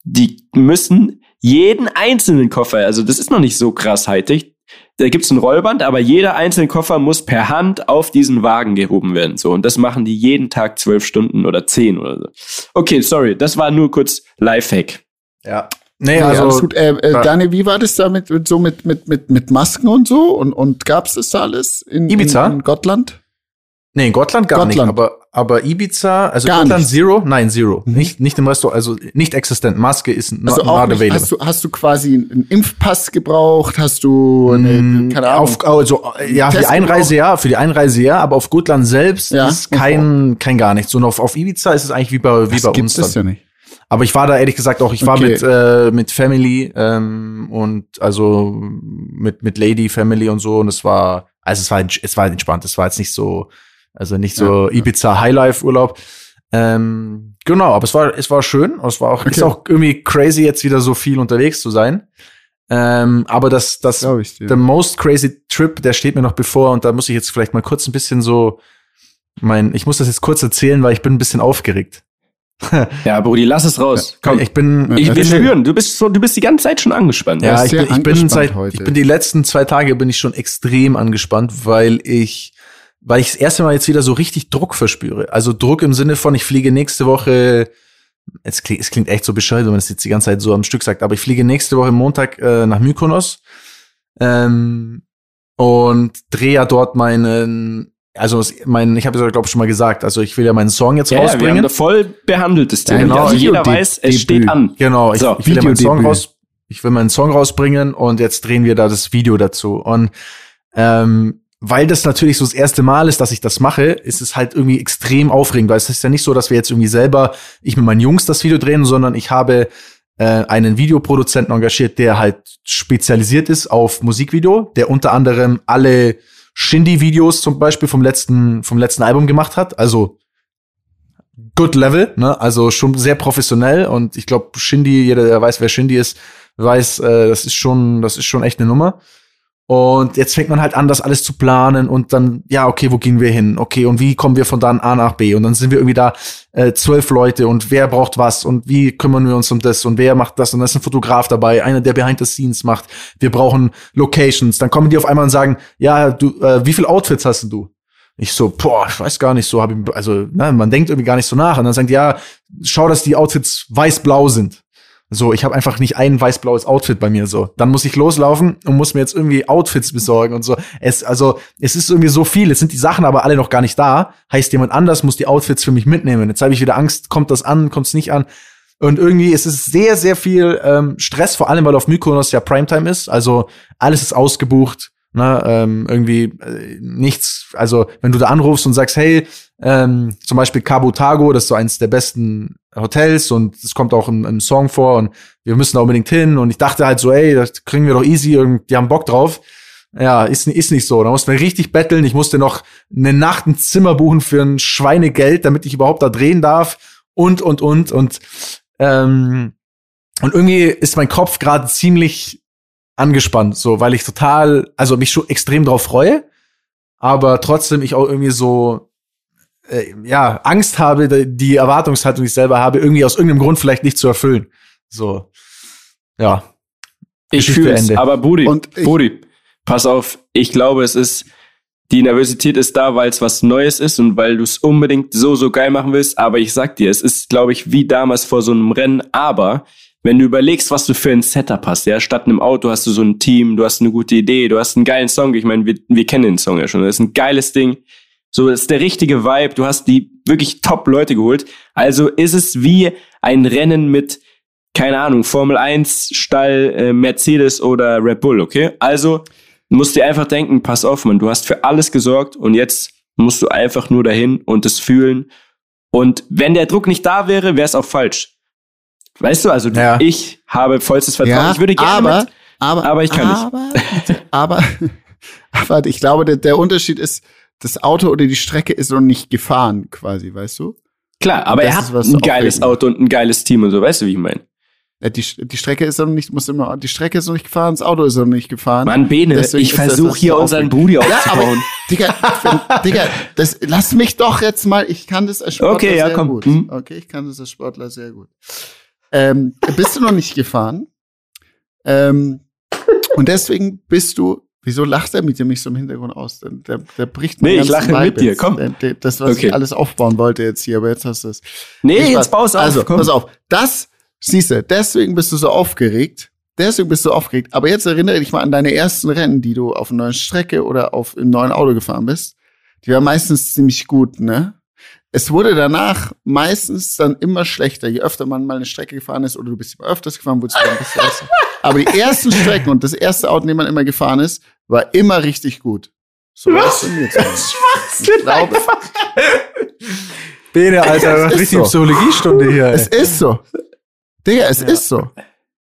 die müssen jeden einzelnen Koffer, also das ist noch nicht so krass heitig, da gibt's ein Rollband, aber jeder einzelne Koffer muss per Hand auf diesen Wagen gehoben werden. So, und das machen die jeden Tag zwölf Stunden oder zehn oder so. Okay, sorry, das war nur kurz Lifehack. Ja. Nee, also, alles gut. Äh, äh, Daniel, wie war das da mit, mit so mit, mit, mit, mit Masken und so? Und, und gab's das da alles in, Ibiza? in, in Gottland? Nee, in Gottland gar Gottland. nicht, aber, aber Ibiza, also gar Gottland nicht. Zero, nein, Zero. Mhm. Nicht, nicht im Restaurant, also nicht existent. Maske ist not, also not available. Hast du, hast du quasi einen Impfpass gebraucht? Hast du eine, mm, keine Ahnung? Auf, also, ja, für die Einreise ja, für die Einreise ja, aber auf Gottland selbst ja? ist kein, kein gar nichts. Und auf, auf Ibiza ist es eigentlich wie bei, wie das bei uns. Das ja nicht. Aber ich war da ehrlich gesagt auch, ich war okay. mit, äh, mit Family ähm, und also mit, mit Lady Family und so und es war, also es war, es war entspannt, es war jetzt nicht so, also nicht so ja, Ibiza Highlife Urlaub. Ähm, genau, aber es war, es war schön. Es war auch, okay. ist auch irgendwie crazy, jetzt wieder so viel unterwegs zu sein. Ähm, aber das, das, ich, ja. the most crazy trip, der steht mir noch bevor und da muss ich jetzt vielleicht mal kurz ein bisschen so, mein, ich muss das jetzt kurz erzählen, weil ich bin ein bisschen aufgeregt. Ja, Brudi, lass es raus. Komm, ich bin, ich will spüren. Du bist so, du bist die ganze Zeit schon angespannt. Ja, ich bin, ich bin seit, heute. ich bin die letzten zwei Tage bin ich schon extrem angespannt, weil ich weil ich das erste Mal jetzt wieder so richtig Druck verspüre. Also Druck im Sinne von, ich fliege nächste Woche, es klingt, es klingt echt so bescheuert, wenn man es jetzt die ganze Zeit so am Stück sagt, aber ich fliege nächste Woche Montag äh, nach Mykonos ähm, und drehe ja dort meinen also mein, ich habe es glaube ich schon mal gesagt, also ich will ja meinen Song jetzt ja, rausbringen. Ja, wir haben da voll behandeltes Thema. Ja, genau, also jeder weiß, es steht an. Genau, ich, so, ich will ja meinen Song raus, ich will meinen Song rausbringen und jetzt drehen wir da das Video dazu. Und ähm, weil das natürlich so das erste Mal ist, dass ich das mache, ist es halt irgendwie extrem aufregend, weil es ist ja nicht so, dass wir jetzt irgendwie selber, ich mit meinen Jungs das Video drehen, sondern ich habe äh, einen Videoproduzenten engagiert, der halt spezialisiert ist auf Musikvideo, der unter anderem alle Shindy-Videos zum Beispiel vom letzten, vom letzten Album gemacht hat. Also good level, ne? Also schon sehr professionell und ich glaube, Shindy, jeder, der weiß, wer Shindy ist, weiß, äh, das ist schon, das ist schon echt eine Nummer. Und jetzt fängt man halt an, das alles zu planen und dann, ja, okay, wo gehen wir hin? Okay, und wie kommen wir von dann A nach B? Und dann sind wir irgendwie da äh, zwölf Leute und wer braucht was und wie kümmern wir uns um das und wer macht das und da ist ein Fotograf dabei, einer, der Behind the Scenes macht. Wir brauchen Locations. Dann kommen die auf einmal und sagen, ja, du, äh, wie viel Outfits hast du? Ich so, boah, ich weiß gar nicht so, hab ich, also, na, man denkt irgendwie gar nicht so nach. Und dann sagt, ja, schau, dass die Outfits weiß-blau sind. So, ich habe einfach nicht ein weiß-blaues Outfit bei mir so. Dann muss ich loslaufen und muss mir jetzt irgendwie Outfits besorgen und so. Es also es ist irgendwie so viel. Jetzt sind die Sachen aber alle noch gar nicht da. Heißt jemand anders muss die Outfits für mich mitnehmen. Jetzt habe ich wieder Angst, kommt das an, kommt es nicht an. Und irgendwie ist es sehr sehr viel ähm, Stress, vor allem weil auf Mykonos ja Primetime ist. Also alles ist ausgebucht. Ne, ähm, irgendwie äh, nichts, also wenn du da anrufst und sagst, hey, ähm, zum Beispiel Cabo Tago, das ist so eins der besten Hotels und es kommt auch im, im Song vor und wir müssen da unbedingt hin und ich dachte halt so, ey, das kriegen wir doch easy, die haben Bock drauf. Ja, ist, ist nicht so. Da mussten wir richtig betteln. Ich musste noch eine Nacht ein Zimmer buchen für ein Schweinegeld, damit ich überhaupt da drehen darf und, und, und, und, ähm, und irgendwie ist mein Kopf gerade ziemlich angespannt, so, weil ich total, also mich schon extrem drauf freue, aber trotzdem ich auch irgendwie so, äh, ja, Angst habe, die Erwartungshaltung, die ich selber habe, irgendwie aus irgendeinem Grund vielleicht nicht zu erfüllen. So, ja. Ich fühle es, aber Budi, Budi, pass auf, ich glaube, es ist, die Nervosität ist da, weil es was Neues ist und weil du es unbedingt so, so geil machen willst, aber ich sag dir, es ist, glaube ich, wie damals vor so einem Rennen, aber wenn du überlegst, was du für ein Setup hast, ja, statt einem Auto hast du so ein Team, du hast eine gute Idee, du hast einen geilen Song. Ich meine, wir, wir kennen den Song ja schon. Das ist ein geiles Ding. So, das ist der richtige Vibe. Du hast die wirklich top Leute geholt. Also ist es wie ein Rennen mit, keine Ahnung, Formel 1, Stall, äh, Mercedes oder Red Bull, okay? Also musst dir einfach denken, pass auf, man, du hast für alles gesorgt und jetzt musst du einfach nur dahin und es fühlen. Und wenn der Druck nicht da wäre, wäre es auch falsch. Weißt du, also ja. ich habe vollstes Vertrauen. Ja, ich würde gerne aber, mit, aber, aber ich kann aber, nicht. aber, aber ich glaube, der, der Unterschied ist, das Auto oder die Strecke ist noch nicht gefahren, quasi, weißt du? Klar, aber er hat ist, ein geiles Auto und ein geiles Team und so, weißt du, wie ich meine? Ja, die, die Strecke ist noch nicht, muss immer, die Strecke ist noch nicht gefahren, das Auto ist noch nicht gefahren. Mann, Bene, Deswegen ich versuche hier unseren Booty aufzubauen. Ja, Digga, Digga, das, lass mich doch jetzt mal, ich kann das als Sportler okay, ja, sehr komm. gut. Hm. Okay, ich kann das als Sportler sehr gut. Ähm, bist du noch nicht gefahren? Ähm, und deswegen bist du. Wieso lacht er mit dir mich so im Hintergrund aus? Der, der, der bricht mir Nee, ich lache mit dir, komm. Das, was okay. ich alles aufbauen wollte jetzt hier, aber jetzt hast du es. Nee, ich jetzt baust auf. Also, komm. pass auf. Das, siehst du, deswegen bist du so aufgeregt. Deswegen bist du aufgeregt. Aber jetzt erinnere dich mal an deine ersten Rennen, die du auf einer neuen Strecke oder auf einem neuen Auto gefahren bist. Die waren meistens ziemlich gut, ne? Es wurde danach meistens dann immer schlechter, je öfter man mal eine Strecke gefahren ist oder du bist immer öfters gefahren, wurde es dann ein bisschen besser. Aber die ersten Strecken und das erste Auto, in dem man immer gefahren ist, war immer richtig gut. So was? ist mir jetzt. Ich glaube. Bene, Alter, ja, richtig so. Psychologiestunde hier. Ey. Es ist so. Digga, es ja. ist so.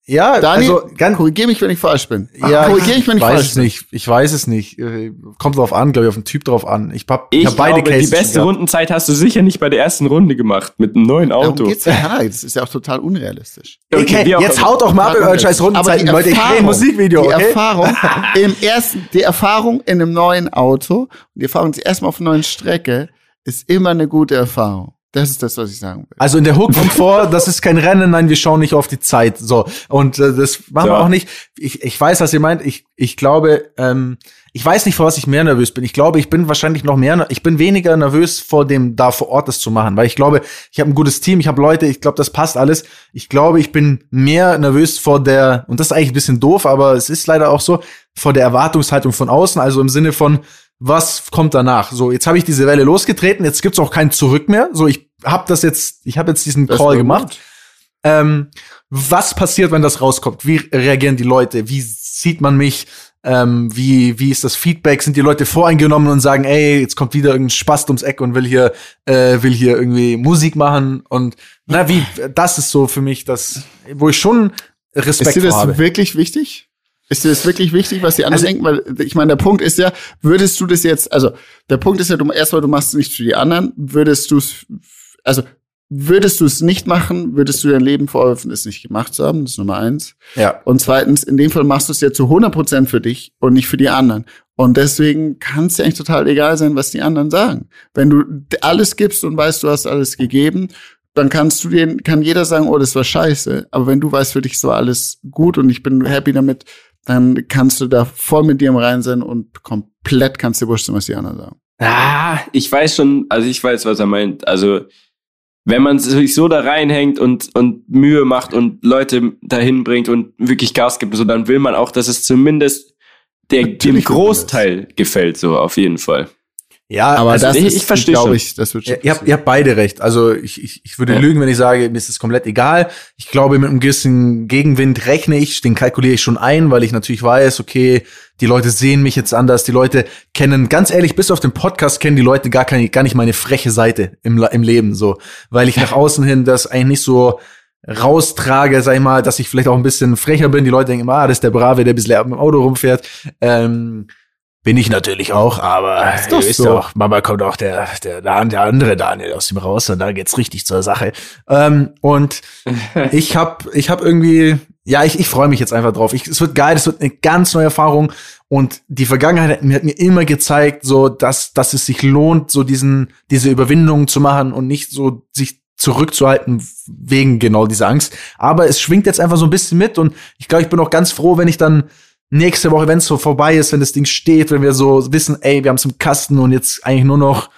Ja, Daniel, also ganz, korrigier mich, wenn ich falsch bin. Ja, korrigier mich, wenn ich, ich weiß falsch es bin. nicht. Ich weiß es nicht. Äh, kommt drauf an, glaube ich, auf den Typ drauf an. Ich hab, ich, ich hab beide glaube, Cases die beste Rundenzeit hast du sicher nicht bei der ersten Runde gemacht mit einem neuen Auto. Darum geht's ja, das ist ja auch total unrealistisch. Okay, okay jetzt haut doch mal eure scheiß Rundenzeiten, Leute. Ich ein Musikvideo. Die okay? Erfahrung im ersten, die Erfahrung in einem neuen Auto und die Erfahrung erstmal auf einer neuen Strecke ist immer eine gute Erfahrung. Das ist das, was ich sagen will. Also in der Hook kommt vor, das ist kein Rennen, nein, wir schauen nicht auf die Zeit. So. Und äh, das machen ja. wir auch nicht. Ich, ich weiß, was ihr meint. Ich, ich glaube, ähm, ich weiß nicht, vor was ich mehr nervös bin. Ich glaube, ich bin wahrscheinlich noch mehr, ich bin weniger nervös vor dem, da vor Ort das zu machen, weil ich glaube, ich habe ein gutes Team, ich habe Leute, ich glaube, das passt alles. Ich glaube, ich bin mehr nervös vor der, und das ist eigentlich ein bisschen doof, aber es ist leider auch so, vor der Erwartungshaltung von außen, also im Sinne von, was kommt danach? So, jetzt habe ich diese Welle losgetreten, jetzt gibt's auch kein Zurück mehr. So, ich habe das jetzt, ich habe jetzt diesen das Call gemacht. Ähm, was passiert, wenn das rauskommt? Wie reagieren die Leute? Wie sieht man mich? Ähm, wie, wie ist das Feedback? Sind die Leute voreingenommen und sagen, ey, jetzt kommt wieder irgendein Spast ums Eck und will hier, äh, will hier irgendwie Musik machen? Und na, wie, das ist so für mich das, wo ich schon Respekt habe. Ist dir das habe. wirklich wichtig? Ist dir das wirklich wichtig, was die anderen also, denken? Weil ich meine, der Punkt ist ja, würdest du das jetzt, also der Punkt ist ja, du erstmal, du machst es nicht für die anderen, würdest du es, also würdest du es nicht machen, würdest du dein Leben vorwerfen, es nicht gemacht zu haben. Das ist Nummer eins. Ja. Und zweitens, in dem Fall machst du es ja zu 100 Prozent für dich und nicht für die anderen. Und deswegen kann es dir eigentlich total egal sein, was die anderen sagen. Wenn du alles gibst und weißt, du hast alles gegeben, dann kannst du dir, kann jeder sagen, oh, das war scheiße. Aber wenn du weißt, für dich ist so alles gut und ich bin happy damit, dann kannst du da voll mit dir im Rein sein und komplett kannst dir wurscht sein, was die anderen sagen. Ah, ich weiß schon, also ich weiß, was er meint. Also, wenn man sich so da reinhängt und, und Mühe macht und Leute dahin bringt und wirklich Gas gibt, so, dann will man auch, dass es zumindest der, dem Großteil gefällt, so auf jeden Fall. Ja, aber also das ich, ich verstehe glaube ich, das wird schon. ihr, habt, ihr habt beide recht. Also ich, ich, ich würde ja. lügen, wenn ich sage, mir ist es komplett egal. Ich glaube, mit einem gewissen Gegenwind rechne ich, den kalkuliere ich schon ein, weil ich natürlich weiß, okay, die Leute sehen mich jetzt anders, die Leute kennen, ganz ehrlich, bis auf den Podcast kennen die Leute gar, keine, gar nicht meine freche Seite im, im Leben, so, weil ich nach außen hin das eigentlich nicht so raustrage, sag ich mal, dass ich vielleicht auch ein bisschen frecher bin. Die Leute denken, ah, das ist der Brave, der ein bisschen am Auto rumfährt. Ähm, bin ich natürlich auch, aber ist doch ihr wisst so. doch, Mama kommt auch der, der, der andere Daniel aus dem raus und da geht's richtig zur Sache. Ähm, und ich hab, ich hab irgendwie, ja, ich, ich freue mich jetzt einfach drauf. Ich, es wird geil, es wird eine ganz neue Erfahrung. Und die Vergangenheit hat mir, hat mir immer gezeigt, so, dass, dass es sich lohnt, so diesen, diese Überwindungen zu machen und nicht so sich zurückzuhalten wegen genau dieser Angst. Aber es schwingt jetzt einfach so ein bisschen mit und ich glaube, ich bin auch ganz froh, wenn ich dann nächste Woche, wenn es so vorbei ist, wenn das Ding steht, wenn wir so wissen, ey, wir haben es im Kasten und jetzt eigentlich nur noch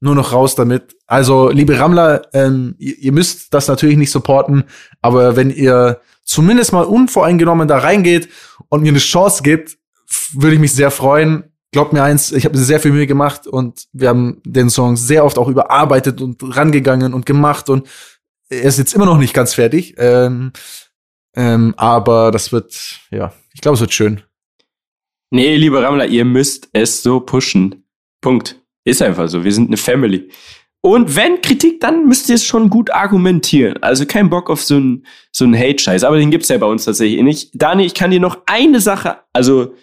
nur noch raus damit. Also, liebe Rammler, ähm, ihr, ihr müsst das natürlich nicht supporten, aber wenn ihr zumindest mal unvoreingenommen da reingeht und mir eine Chance gibt, würde ich mich sehr freuen. Glaubt mir eins, ich habe sehr viel Mühe gemacht und wir haben den Song sehr oft auch überarbeitet und rangegangen und gemacht und er ist jetzt immer noch nicht ganz fertig. Ähm, ähm, aber das wird, ja, ich glaube, es wird schön. Nee, liebe Rammler, ihr müsst es so pushen. Punkt. Ist einfach so. Wir sind eine Family. Und wenn Kritik, dann müsst ihr es schon gut argumentieren. Also kein Bock auf so einen so einen Hate-Scheiß. Aber den gibt's ja bei uns tatsächlich nicht. Dani, ich kann dir noch eine Sache, also,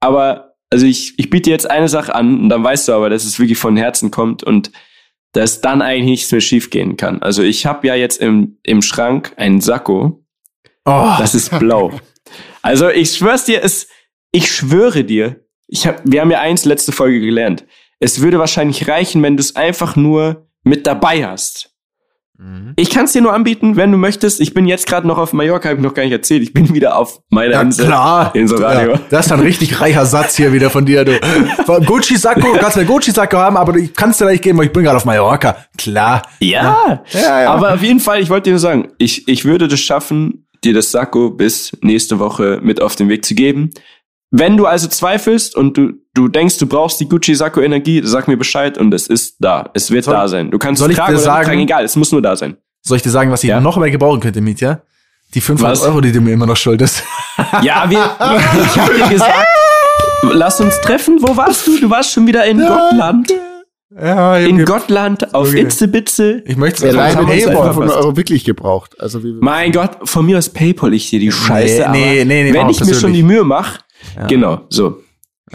aber, also ich, ich biete dir jetzt eine Sache an und dann weißt du aber, dass es wirklich von Herzen kommt und dass dann eigentlich nichts mehr schief gehen kann. Also ich habe ja jetzt im, im Schrank einen Sakko. Oh. Das ist blau. Also ich schwör's dir, es, ich schwöre dir, ich hab, wir haben ja eins letzte Folge gelernt. Es würde wahrscheinlich reichen, wenn du es einfach nur mit dabei hast. Mhm. Ich kann es dir nur anbieten, wenn du möchtest. Ich bin jetzt gerade noch auf Mallorca, habe ich noch gar nicht erzählt. Ich bin wieder auf meiner ja, Insel. Klar. Inselradio. Ja, das ist ein richtig reicher Satz hier wieder von dir, du. Gucci-Sakko, du kannst einen Gucci-Sakko haben, aber du kannst dir nicht geben, weil ich bin gerade auf Mallorca. Klar. Ja. ja. ja, Aber auf jeden Fall, ich wollte dir nur sagen, ich, ich würde das schaffen, dir das Sakko bis nächste Woche mit auf den Weg zu geben. Wenn du also zweifelst und du, du denkst, du brauchst die Gucci Sakko Energie, sag mir Bescheid und es ist da. Es wird soll, da sein. Du kannst es tragen oder sagen, tragen, egal, es muss nur da sein. Soll ich dir sagen, was ich ja. noch mehr gebrauchen könnte, Mietja? Die 500 was? Euro, die du mir immer noch schuldest. Ja, wir, ich hab dir gesagt, lass uns treffen. Wo warst du? Du warst schon wieder in Gottland. Ja, in Gottland auf okay. Itzebitze. Ich möchte es alleine PayPal von Euro wirklich gebraucht. Also wie mein Gott, von mir aus PayPal ich dir die Scheiße. Nee, nee, nee, nee wenn ich mir schon die Mühe mache, ja. genau, so.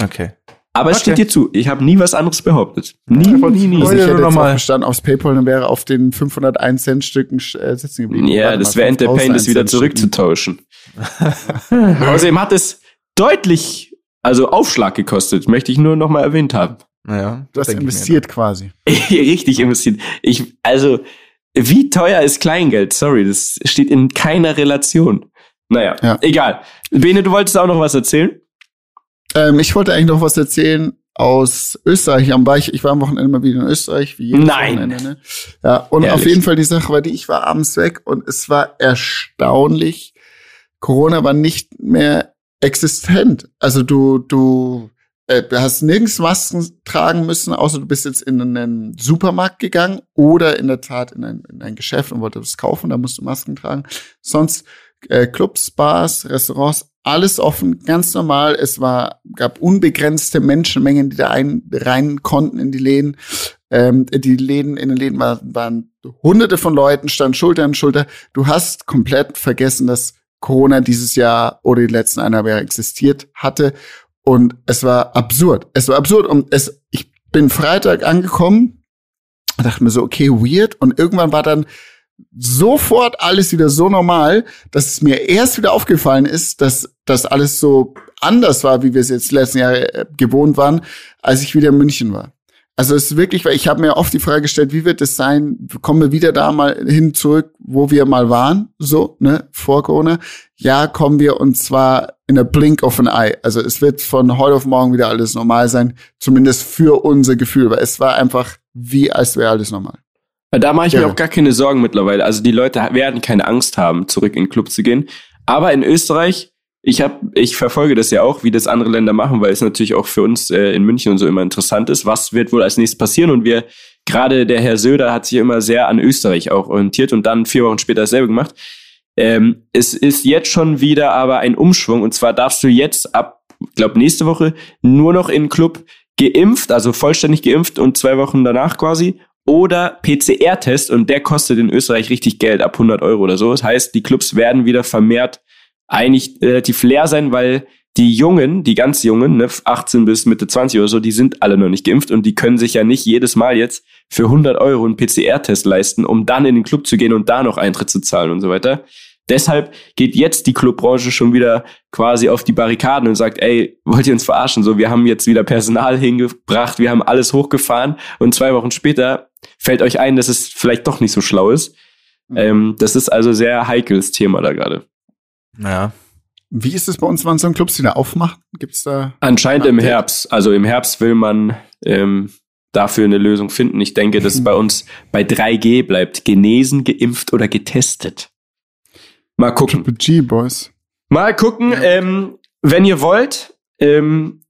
Okay. Aber es okay. steht dir zu. Ich habe nie was anderes behauptet. Nie, ja, nie, nie. Also ich hätte jetzt mal gestanden aufs PayPal und wäre auf den 501 Cent Stücken äh, sitzen geblieben. Ja, das wäre der Pain, das wieder zurückzutauschen. Außerdem hat es deutlich, also Aufschlag gekostet, möchte ich nur noch mal erwähnt haben. Ja, du hast investiert quasi. Richtig investiert. Ich, also, wie teuer ist Kleingeld? Sorry, das steht in keiner Relation. Naja, ja. egal. Bene, du wolltest auch noch was erzählen? Ähm, ich wollte eigentlich noch was erzählen aus Österreich. Am ich war am Wochenende mal wieder in Österreich, wie jedes Nein. Wochenende. Ne? Ja, und Ehrlich? auf jeden Fall die Sache war die, ich war abends weg und es war erstaunlich. Corona war nicht mehr existent. Also du, du äh, hast nirgends Masken tragen müssen, außer du bist jetzt in einen Supermarkt gegangen oder in der Tat in ein, in ein Geschäft und wolltest kaufen, da musst du Masken tragen. Sonst äh, Clubs, Bars, Restaurants, alles offen, ganz normal. Es war, gab unbegrenzte Menschenmengen, die da ein, rein konnten in die Läden. Ähm, die Läden, in den Läden war, waren hunderte von Leuten, stand Schulter an Schulter. Du hast komplett vergessen, dass Corona dieses Jahr oder die letzten eineinhalb Jahre existiert hatte. Und es war absurd. Es war absurd. Und es, ich bin Freitag angekommen dachte mir so, okay, weird. Und irgendwann war dann sofort alles wieder so normal, dass es mir erst wieder aufgefallen ist, dass das alles so anders war, wie wir es jetzt letzten Jahr äh, gewohnt waren, als ich wieder in München war. Also es ist wirklich, weil ich habe mir oft die Frage gestellt, wie wird es sein, kommen wir wieder da mal hin zurück, wo wir mal waren, so, ne, vor Corona. Ja, kommen wir und zwar in a blink of an eye. Also es wird von heute auf morgen wieder alles normal sein, zumindest für unser Gefühl, weil es war einfach wie, als wäre alles normal. Da mache ich ja. mir auch gar keine Sorgen mittlerweile. Also die Leute werden keine Angst haben, zurück in den Club zu gehen. Aber in Österreich ich habe, ich verfolge das ja auch, wie das andere Länder machen, weil es natürlich auch für uns äh, in München und so immer interessant ist. Was wird wohl als nächstes passieren? Und wir, gerade der Herr Söder hat sich immer sehr an Österreich auch orientiert und dann vier Wochen später dasselbe gemacht. Ähm, es ist jetzt schon wieder aber ein Umschwung und zwar darfst du jetzt ab, glaube nächste Woche nur noch in Club geimpft, also vollständig geimpft und zwei Wochen danach quasi oder PCR-Test und der kostet in Österreich richtig Geld ab 100 Euro oder so. Das heißt, die Clubs werden wieder vermehrt eigentlich relativ leer sein, weil die Jungen, die ganz Jungen, ne, 18 bis Mitte 20 oder so, die sind alle noch nicht geimpft und die können sich ja nicht jedes Mal jetzt für 100 Euro einen PCR-Test leisten, um dann in den Club zu gehen und da noch Eintritt zu zahlen und so weiter. Deshalb geht jetzt die Clubbranche schon wieder quasi auf die Barrikaden und sagt, ey, wollt ihr uns verarschen? So, wir haben jetzt wieder Personal hingebracht, wir haben alles hochgefahren und zwei Wochen später fällt euch ein, dass es vielleicht doch nicht so schlau ist. Mhm. Ähm, das ist also sehr heikles Thema da gerade. Ja. Wie ist es bei uns, wann so ein Clubs wieder aufmachen? Gibt's da? Anscheinend im Herbst. Also im Herbst will man ähm, dafür eine Lösung finden. Ich denke, dass bei uns bei 3G bleibt genesen, geimpft oder getestet. Mal gucken. G, Boys. Mal gucken. Ja. Ähm, wenn ihr wollt, ähm,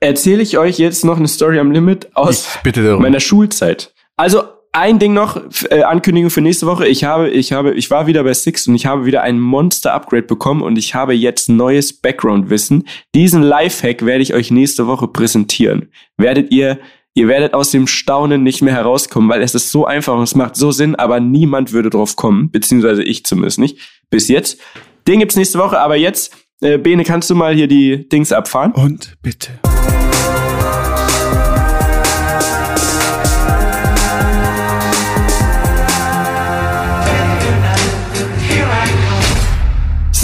erzähle ich euch jetzt noch eine Story am Limit aus meiner Schulzeit. Also ein Ding noch, äh, Ankündigung für nächste Woche. Ich habe, ich habe, ich war wieder bei Six und ich habe wieder ein Monster-Upgrade bekommen und ich habe jetzt neues Background-Wissen. Diesen Lifehack werde ich euch nächste Woche präsentieren. Werdet ihr, ihr werdet aus dem Staunen nicht mehr herauskommen, weil es ist so einfach und es macht so Sinn, aber niemand würde drauf kommen, beziehungsweise ich zumindest nicht. Bis jetzt. Den gibt's nächste Woche, aber jetzt, äh, Bene, kannst du mal hier die Dings abfahren? Und bitte.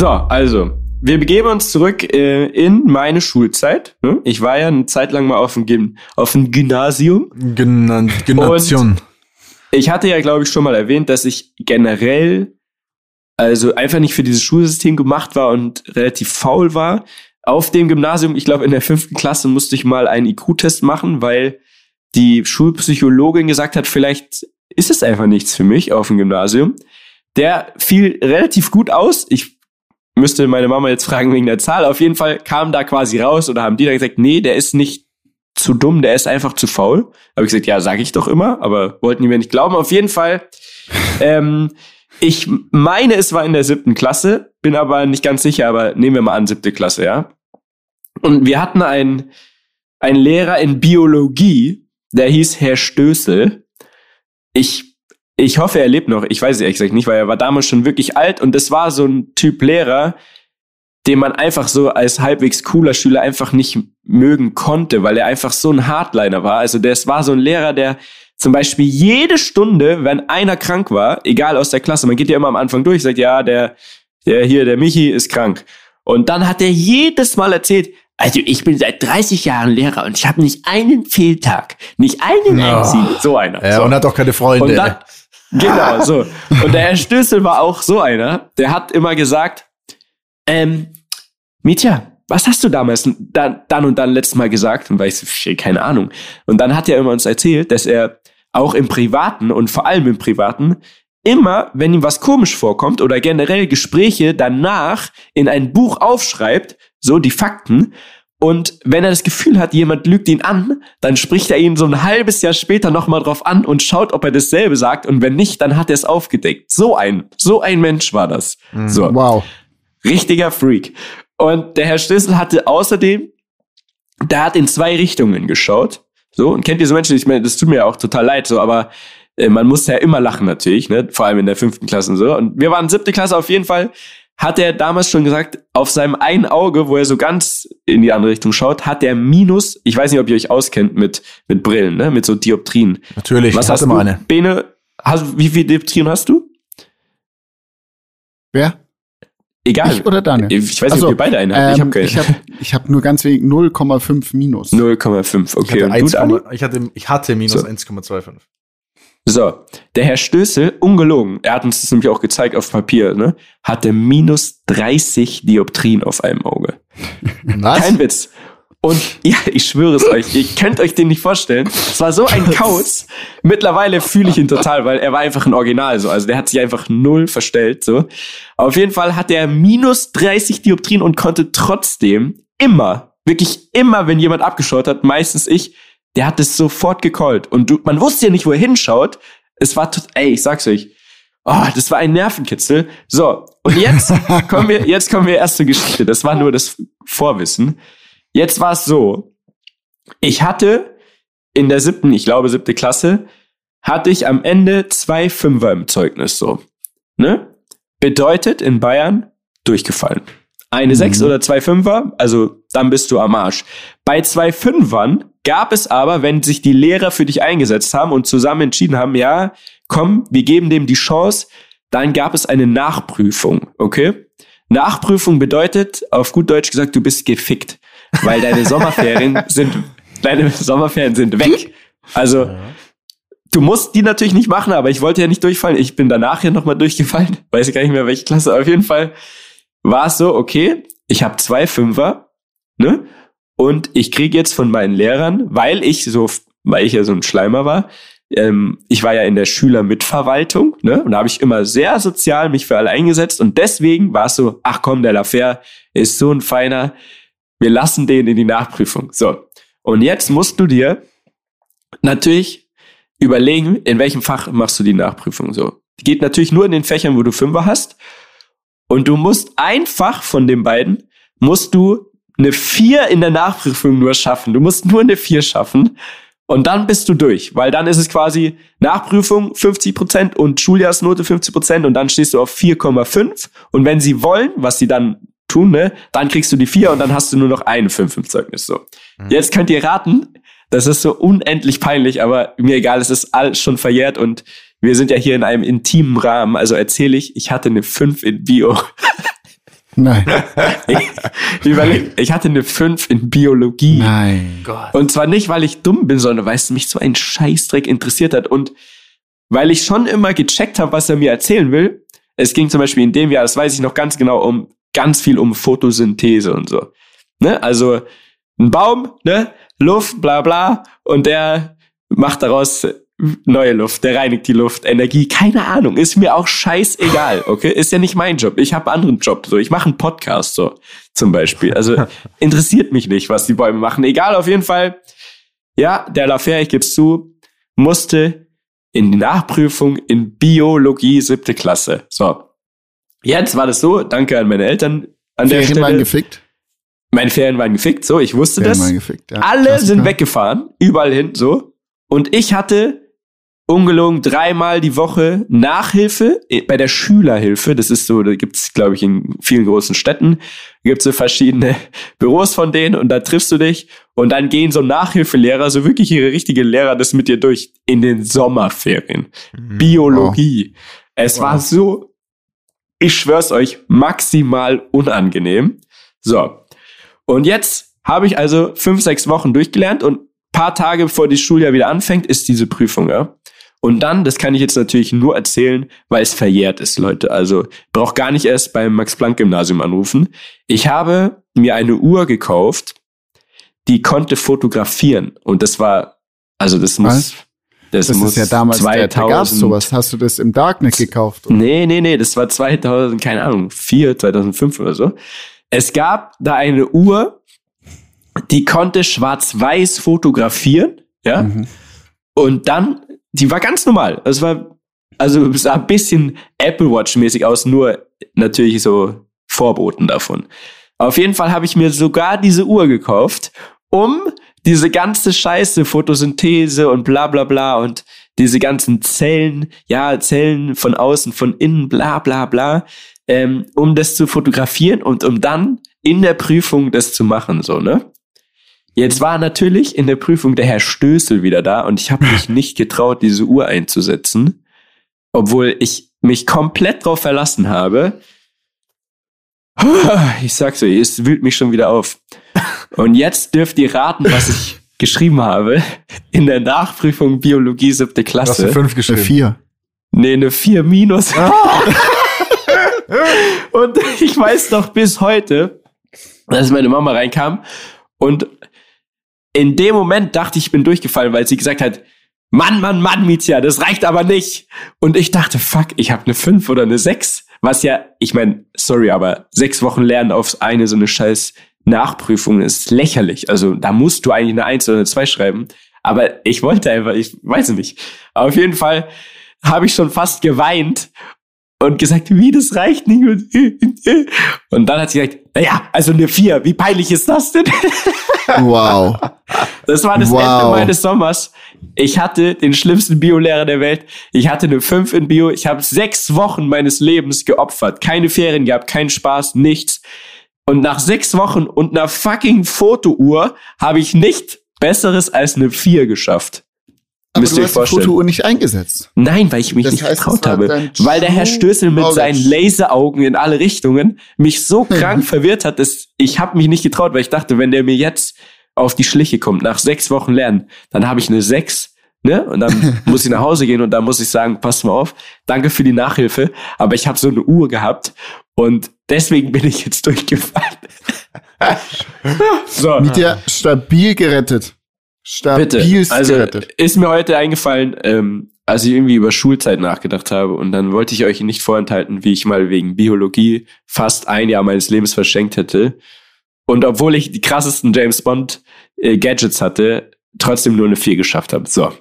So, also, wir begeben uns zurück äh, in meine Schulzeit. Ne? Ich war ja eine Zeit lang mal auf dem, Gym auf dem Gymnasium. Gymnasium. Gymnasium. Ich hatte ja, glaube ich, schon mal erwähnt, dass ich generell also einfach nicht für dieses Schulsystem gemacht war und relativ faul war. Auf dem Gymnasium, ich glaube in der fünften Klasse musste ich mal einen IQ-Test machen, weil die Schulpsychologin gesagt hat, vielleicht ist es einfach nichts für mich auf dem Gymnasium. Der fiel relativ gut aus. Ich müsste meine Mama jetzt fragen wegen der Zahl. Auf jeden Fall kam da quasi raus oder haben die dann gesagt, nee, der ist nicht zu dumm, der ist einfach zu faul. Habe ich gesagt, ja, sage ich doch immer, aber wollten die mir nicht glauben. Auf jeden Fall, ähm, ich meine, es war in der siebten Klasse, bin aber nicht ganz sicher, aber nehmen wir mal an, siebte Klasse, ja. Und wir hatten einen, einen Lehrer in Biologie, der hieß Herr Stößel. Ich ich hoffe, er lebt noch. Ich weiß es ehrlich gesagt nicht, weil er war damals schon wirklich alt und es war so ein Typ Lehrer, den man einfach so als halbwegs cooler Schüler einfach nicht mögen konnte, weil er einfach so ein Hardliner war. Also das war so ein Lehrer, der zum Beispiel jede Stunde, wenn einer krank war, egal aus der Klasse, man geht ja immer am Anfang durch, sagt, ja, der, der hier, der Michi ist krank. Und dann hat er jedes Mal erzählt, also ich bin seit 30 Jahren Lehrer und ich habe nicht einen Fehltag, nicht einen oh. einzigen. So einer. Ja, so. und hat auch keine Freunde. Und dann, Genau, so. Und der Herr Stößel war auch so einer, der hat immer gesagt, ähm, Mietja, was hast du damals dann, dann und dann letztes Mal gesagt? Und weiß ich, keine Ahnung. Und dann hat er immer uns erzählt, dass er auch im Privaten und vor allem im Privaten immer, wenn ihm was komisch vorkommt oder generell Gespräche danach in ein Buch aufschreibt, so die Fakten, und wenn er das Gefühl hat, jemand lügt ihn an, dann spricht er ihn so ein halbes Jahr später nochmal drauf an und schaut, ob er dasselbe sagt. Und wenn nicht, dann hat er es aufgedeckt. So ein, so ein Mensch war das. Mhm. So. Wow. Richtiger Freak. Und der Herr Schlüssel hatte außerdem, der hat in zwei Richtungen geschaut. So, und kennt ihr so Menschen, ich meine, das tut mir ja auch total leid, so, aber äh, man muss ja immer lachen natürlich, ne? Vor allem in der fünften Klasse und so. Und wir waren siebte Klasse auf jeden Fall hat er damals schon gesagt, auf seinem einen Auge, wo er so ganz in die andere Richtung schaut, hat er minus, ich weiß nicht, ob ihr euch auskennt mit, mit Brillen, ne, mit so Dioptrien. Natürlich, Was hast du? Eine. Bene, hast, wie viele Dioptrien hast du? Wer? Egal. Ich oder Daniel? Ich weiß nicht, ob ihr beide eine ähm, Ich habe keine. Ich habe ich hab nur ganz wenig 0,5 minus. 0,5, okay. Ich hatte, 1, ich hatte, ich hatte minus so. 1,25. So, der Herr Stößel, ungelogen, er hat uns das nämlich auch gezeigt auf Papier, ne, hatte minus 30 Dioptrien auf einem Auge. Was? Kein Witz. Und ja, ich schwöre es euch, ihr könnt euch den nicht vorstellen. Es war so ein Kauz. Mittlerweile fühle ich ihn total, weil er war einfach ein Original so. Also der hat sich einfach null verstellt so. auf jeden Fall hat er minus 30 Dioptrien und konnte trotzdem immer, wirklich immer, wenn jemand abgeschaut hat, meistens ich, der hat es sofort gecallt. Und du, man wusste ja nicht, wo er hinschaut. Es war, ey, ich sag's euch. Oh, das war ein Nervenkitzel. So, und jetzt kommen wir, jetzt kommen wir erst zur Geschichte. Das war nur das Vorwissen. Jetzt war es so. Ich hatte in der siebten, ich glaube siebte Klasse, hatte ich am Ende zwei Fünfer im Zeugnis, so. Ne? Bedeutet in Bayern durchgefallen. Eine mhm. Sechs oder zwei Fünfer, also dann bist du am Arsch. Bei zwei Fünfern gab es aber, wenn sich die Lehrer für dich eingesetzt haben und zusammen entschieden haben, ja, komm, wir geben dem die Chance, dann gab es eine Nachprüfung, okay? Nachprüfung bedeutet, auf gut Deutsch gesagt, du bist gefickt, weil deine Sommerferien sind, deine Sommerferien sind weg. Also, du musst die natürlich nicht machen, aber ich wollte ja nicht durchfallen. Ich bin danach ja nochmal durchgefallen. Weiß gar nicht mehr, welche Klasse. Auf jeden Fall war es so, okay, ich habe zwei Fünfer, ne? Und ich kriege jetzt von meinen Lehrern, weil ich so, weil ich ja so ein Schleimer war, ähm, ich war ja in der Schülermitverwaltung, ne? Und da habe ich immer sehr sozial mich für alle eingesetzt. Und deswegen war es so, ach komm, der Lafer ist so ein feiner, wir lassen den in die Nachprüfung. So. Und jetzt musst du dir natürlich überlegen, in welchem Fach machst du die Nachprüfung so. Geht natürlich nur in den Fächern, wo du Fünfer hast. Und du musst einfach von den beiden, musst du eine vier in der Nachprüfung nur schaffen. Du musst nur eine vier schaffen. Und dann bist du durch, weil dann ist es quasi Nachprüfung 50 Prozent und Schuljahrsnote 50 Prozent und dann stehst du auf 4,5. Und wenn sie wollen, was sie dann tun, ne, dann kriegst du die vier und dann hast du nur noch eine 5 im Zeugnis. So. Mhm. Jetzt könnt ihr raten, das ist so unendlich peinlich, aber mir egal, es ist alles schon verjährt und wir sind ja hier in einem intimen Rahmen, also erzähle ich, ich hatte eine 5 in Bio. Nein. ich, überleg, ich hatte eine 5 in Biologie. Nein. Gott. Und zwar nicht, weil ich dumm bin, sondern weil es mich so ein Scheißdreck interessiert hat und weil ich schon immer gecheckt habe, was er mir erzählen will. Es ging zum Beispiel in dem Jahr, das weiß ich noch ganz genau, um ganz viel um Photosynthese und so. Ne? Also ein Baum, ne? Luft, bla bla, und der macht daraus neue Luft, der reinigt die Luft, Energie, keine Ahnung, ist mir auch scheißegal, okay? Ist ja nicht mein Job. Ich habe anderen Job, so ich mache einen Podcast so zum Beispiel. Also interessiert mich nicht, was die Bäume machen. Egal, auf jeden Fall. Ja, der Lafer, ich geb's zu, musste in die Nachprüfung in Biologie siebte Klasse. So. Jetzt war das so, danke an meine Eltern an Ferien der Stelle. waren gefickt? Meine Ferien waren gefickt, so, ich wusste Ferien das. Gefickt, ja. Alle Klassiker. sind weggefahren, überall hin, so. Und ich hatte ungelogen dreimal die Woche Nachhilfe bei der Schülerhilfe. Das ist so, da gibt's glaube ich, in vielen großen Städten. gibt's so verschiedene Büros von denen und da triffst du dich und dann gehen so Nachhilfelehrer, so wirklich ihre richtigen Lehrer, das mit dir durch in den Sommerferien. Mhm. Biologie. Wow. Es wow. war so, ich schwör's euch, maximal unangenehm. So. Und jetzt habe ich also fünf, sechs Wochen durchgelernt und paar Tage bevor die Schuljahr wieder anfängt, ist diese Prüfung, ja. Und dann, das kann ich jetzt natürlich nur erzählen, weil es verjährt ist, Leute. Also braucht gar nicht erst beim Max-Planck-Gymnasium anrufen. Ich habe mir eine Uhr gekauft, die konnte fotografieren. Und das war, also das muss. Das, das muss ist ja damals 2000. Da gab's sowas. Hast du das im Darknet gekauft? Oder? Nee, nee, nee, das war 2000, keine Ahnung, 4, 2005 oder so. Es gab da eine Uhr, die konnte schwarz-weiß fotografieren, ja. Mhm. Und dann die war ganz normal. Es war, also es sah ein bisschen Apple Watch mäßig aus, nur natürlich so Vorboten davon. Auf jeden Fall habe ich mir sogar diese Uhr gekauft, um diese ganze Scheiße, Photosynthese und bla bla bla und diese ganzen Zellen, ja, Zellen von außen, von innen, bla bla bla, ähm, um das zu fotografieren und um dann in der Prüfung das zu machen, so, ne? Jetzt war natürlich in der Prüfung der Herr Stößel wieder da und ich habe mich nicht getraut, diese Uhr einzusetzen, obwohl ich mich komplett drauf verlassen habe. Ich sag's euch, es wühlt mich schon wieder auf. Und jetzt dürft ihr raten, was ich geschrieben habe in der Nachprüfung Biologie siebte Klasse. Hast du fünf geschrieben? Eine vier. Nee, eine vier minus. Ah. und ich weiß noch bis heute, dass meine Mama reinkam und in dem Moment dachte ich, ich bin durchgefallen, weil sie gesagt hat, Mann, Mann, Mann, Mietja, das reicht aber nicht. Und ich dachte, fuck, ich habe eine 5 oder eine 6. Was ja, ich meine, sorry, aber sechs Wochen lernen auf eine so eine scheiß Nachprüfung ist lächerlich. Also da musst du eigentlich eine 1 oder eine 2 schreiben. Aber ich wollte einfach, ich weiß nicht. Aber auf jeden Fall habe ich schon fast geweint und gesagt, wie, das reicht nicht. Und dann hat sie gesagt, naja, also eine 4, wie peinlich ist das denn? Wow. Das war das wow. Ende meines Sommers. Ich hatte den schlimmsten Biolehrer der Welt. Ich hatte eine 5 in Bio. Ich habe sechs Wochen meines Lebens geopfert. Keine Ferien gehabt, keinen Spaß, nichts. Und nach sechs Wochen und einer fucking Fotouhr habe ich nicht Besseres als eine 4 geschafft. Aber Müsst du hast vorstellen. die Fotouhr nicht eingesetzt. Nein, weil ich mich das nicht heißt, getraut habe. Weil der Herr Stößel mit seinen Laseraugen in alle Richtungen mich so krank verwirrt hat, dass ich habe mich nicht getraut, weil ich dachte, wenn der mir jetzt auf die Schliche kommt, nach sechs Wochen Lernen, dann habe ich eine sechs, ne? Und dann muss ich nach Hause gehen und dann muss ich sagen, passt mal auf, danke für die Nachhilfe, aber ich habe so eine Uhr gehabt und deswegen bin ich jetzt durchgefallen. so. Mit dir stabil gerettet. Stabil also ist mir heute eingefallen, ähm, als ich irgendwie über Schulzeit nachgedacht habe und dann wollte ich euch nicht vorenthalten, wie ich mal wegen Biologie fast ein Jahr meines Lebens verschenkt hätte. Und obwohl ich die krassesten James Bond äh, Gadgets hatte, trotzdem nur eine 4 geschafft habe. So.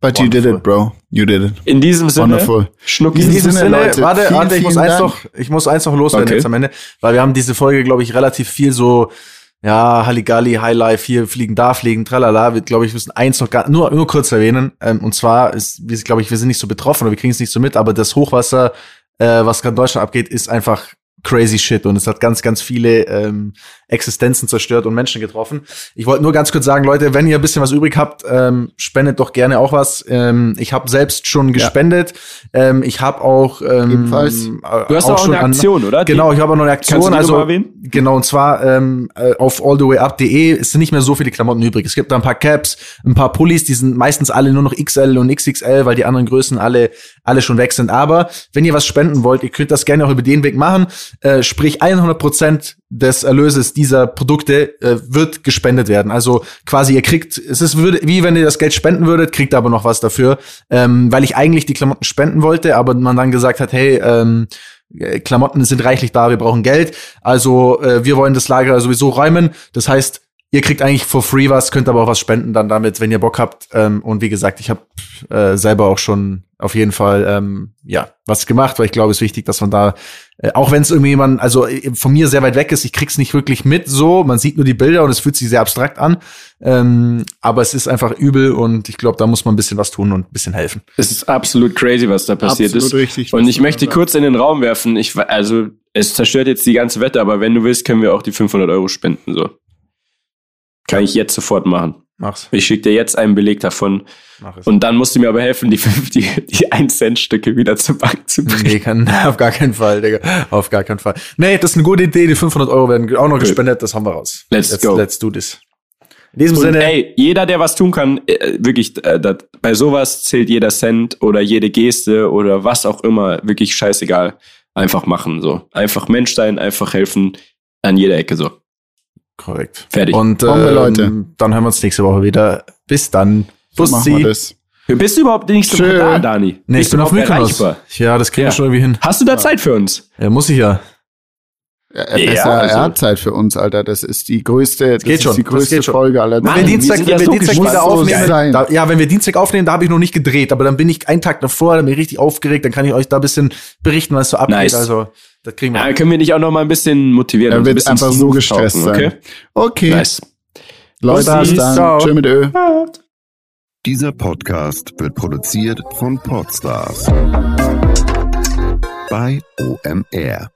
But you did it, bro. You did it. In diesem Sinne, Wonderful. Schnucki. In diesem Sinne, Leute, warte, vielen, warte, ich muss eins noch, ich muss eins noch loswerden okay. jetzt am Ende, weil wir haben diese Folge, glaube ich, relativ viel so ja, Halligalli, Highlife, hier fliegen, da fliegen, tralala. Wir, glaube ich, müssen eins noch gar, nur, nur kurz erwähnen. Ähm, und zwar ist, wir, glaube ich, wir sind nicht so betroffen oder wir kriegen es nicht so mit, aber das Hochwasser, äh, was gerade in Deutschland abgeht, ist einfach crazy shit und es hat ganz, ganz viele ähm, Existenzen zerstört und Menschen getroffen. Ich wollte nur ganz kurz sagen, Leute, wenn ihr ein bisschen was übrig habt, ähm, spendet doch gerne auch was. Ähm, ich habe selbst schon gespendet. Ja. Ähm, ich habe auch ähm, Ebenfalls. Äh, du hast auch, auch eine Aktion, an, oder? Genau, ich habe auch noch eine Aktion. also genau und zwar ähm, äh, auf allthewayup.de sind nicht mehr so viele Klamotten übrig. Es gibt da ein paar Caps, ein paar Pullis, die sind meistens alle nur noch XL und XXL, weil die anderen Größen alle alle schon weg sind. Aber wenn ihr was spenden wollt, ihr könnt das gerne auch über den Weg machen. Äh, sprich 100 Prozent des Erlöses dieser Produkte äh, wird gespendet werden. Also quasi ihr kriegt, es ist wie wenn ihr das Geld spenden würdet, kriegt aber noch was dafür, ähm, weil ich eigentlich die Klamotten spenden wollte, aber man dann gesagt hat, hey, ähm, Klamotten sind reichlich da, wir brauchen Geld, also äh, wir wollen das Lager sowieso räumen. Das heißt, ihr kriegt eigentlich for free was, könnt aber auch was spenden dann damit, wenn ihr Bock habt. Ähm, und wie gesagt, ich habe äh, selber auch schon auf jeden Fall ähm, ja was gemacht, weil ich glaube, es ist wichtig, dass man da äh, auch wenn es irgendwie jemand, also äh, von mir sehr weit weg ist, ich krieg's nicht wirklich mit so, man sieht nur die Bilder und es fühlt sich sehr abstrakt an, ähm, aber es ist einfach übel und ich glaube, da muss man ein bisschen was tun und ein bisschen helfen. Es ist absolut crazy, was da passiert absolut ist. Richtig, und ich möchte kurz in den Raum werfen, ich also es zerstört jetzt die ganze Wette, aber wenn du willst, können wir auch die 500 Euro spenden so. Kann ich jetzt sofort machen. Mach's. Ich schicke dir jetzt einen Beleg davon. Mach es. Und dann musst du mir aber helfen, die, die, die 1-Cent-Stücke wieder zur Bank zu bringen. Nee, kann, auf gar keinen Fall, Digga. Auf gar keinen Fall. Nee, das ist eine gute Idee. Die 500 Euro werden auch noch gespendet. Das haben wir raus. Let's, let's go. Let's do this. In diesem und Sinne. Ey, jeder, der was tun kann, äh, wirklich, äh, bei sowas zählt jeder Cent oder jede Geste oder was auch immer, wirklich scheißegal. Einfach machen, so. Einfach Mensch sein, einfach helfen an jeder Ecke, so. Korrekt. Fertig. Und ähm, Leute. dann hören wir uns nächste Woche wieder. Bis dann. Bussi. Bist du überhaupt nächste Woche da, Dani? Nee, ich bin auf Mykonos. Ja, das kriegen ja. wir schon irgendwie hin. Hast du da Zeit für uns? Ja, muss ich ja. Er, ja, besser, also. er hat Zeit für uns, Alter. Das ist die größte, das geht schon. ist die größte Folge aller Wenn wir Dienstag, wenn wir so Dienstag wieder aufnehmen, da, ja, wenn wir Dienstag aufnehmen, da habe ich noch nicht gedreht, aber dann bin ich einen Tag davor, dann bin ich richtig aufgeregt, dann kann ich euch da ein bisschen berichten, was so abgeht. Nice. Also, das kriegen wir. Ja, können wir nicht auch noch mal ein bisschen motivieren? Er wird einfach so gestresst sein. Okay. Okay. Nice. Leute, bis dann. Ciao. Tschö mit Ö. Dieser Podcast wird produziert von Podstars bei OMR.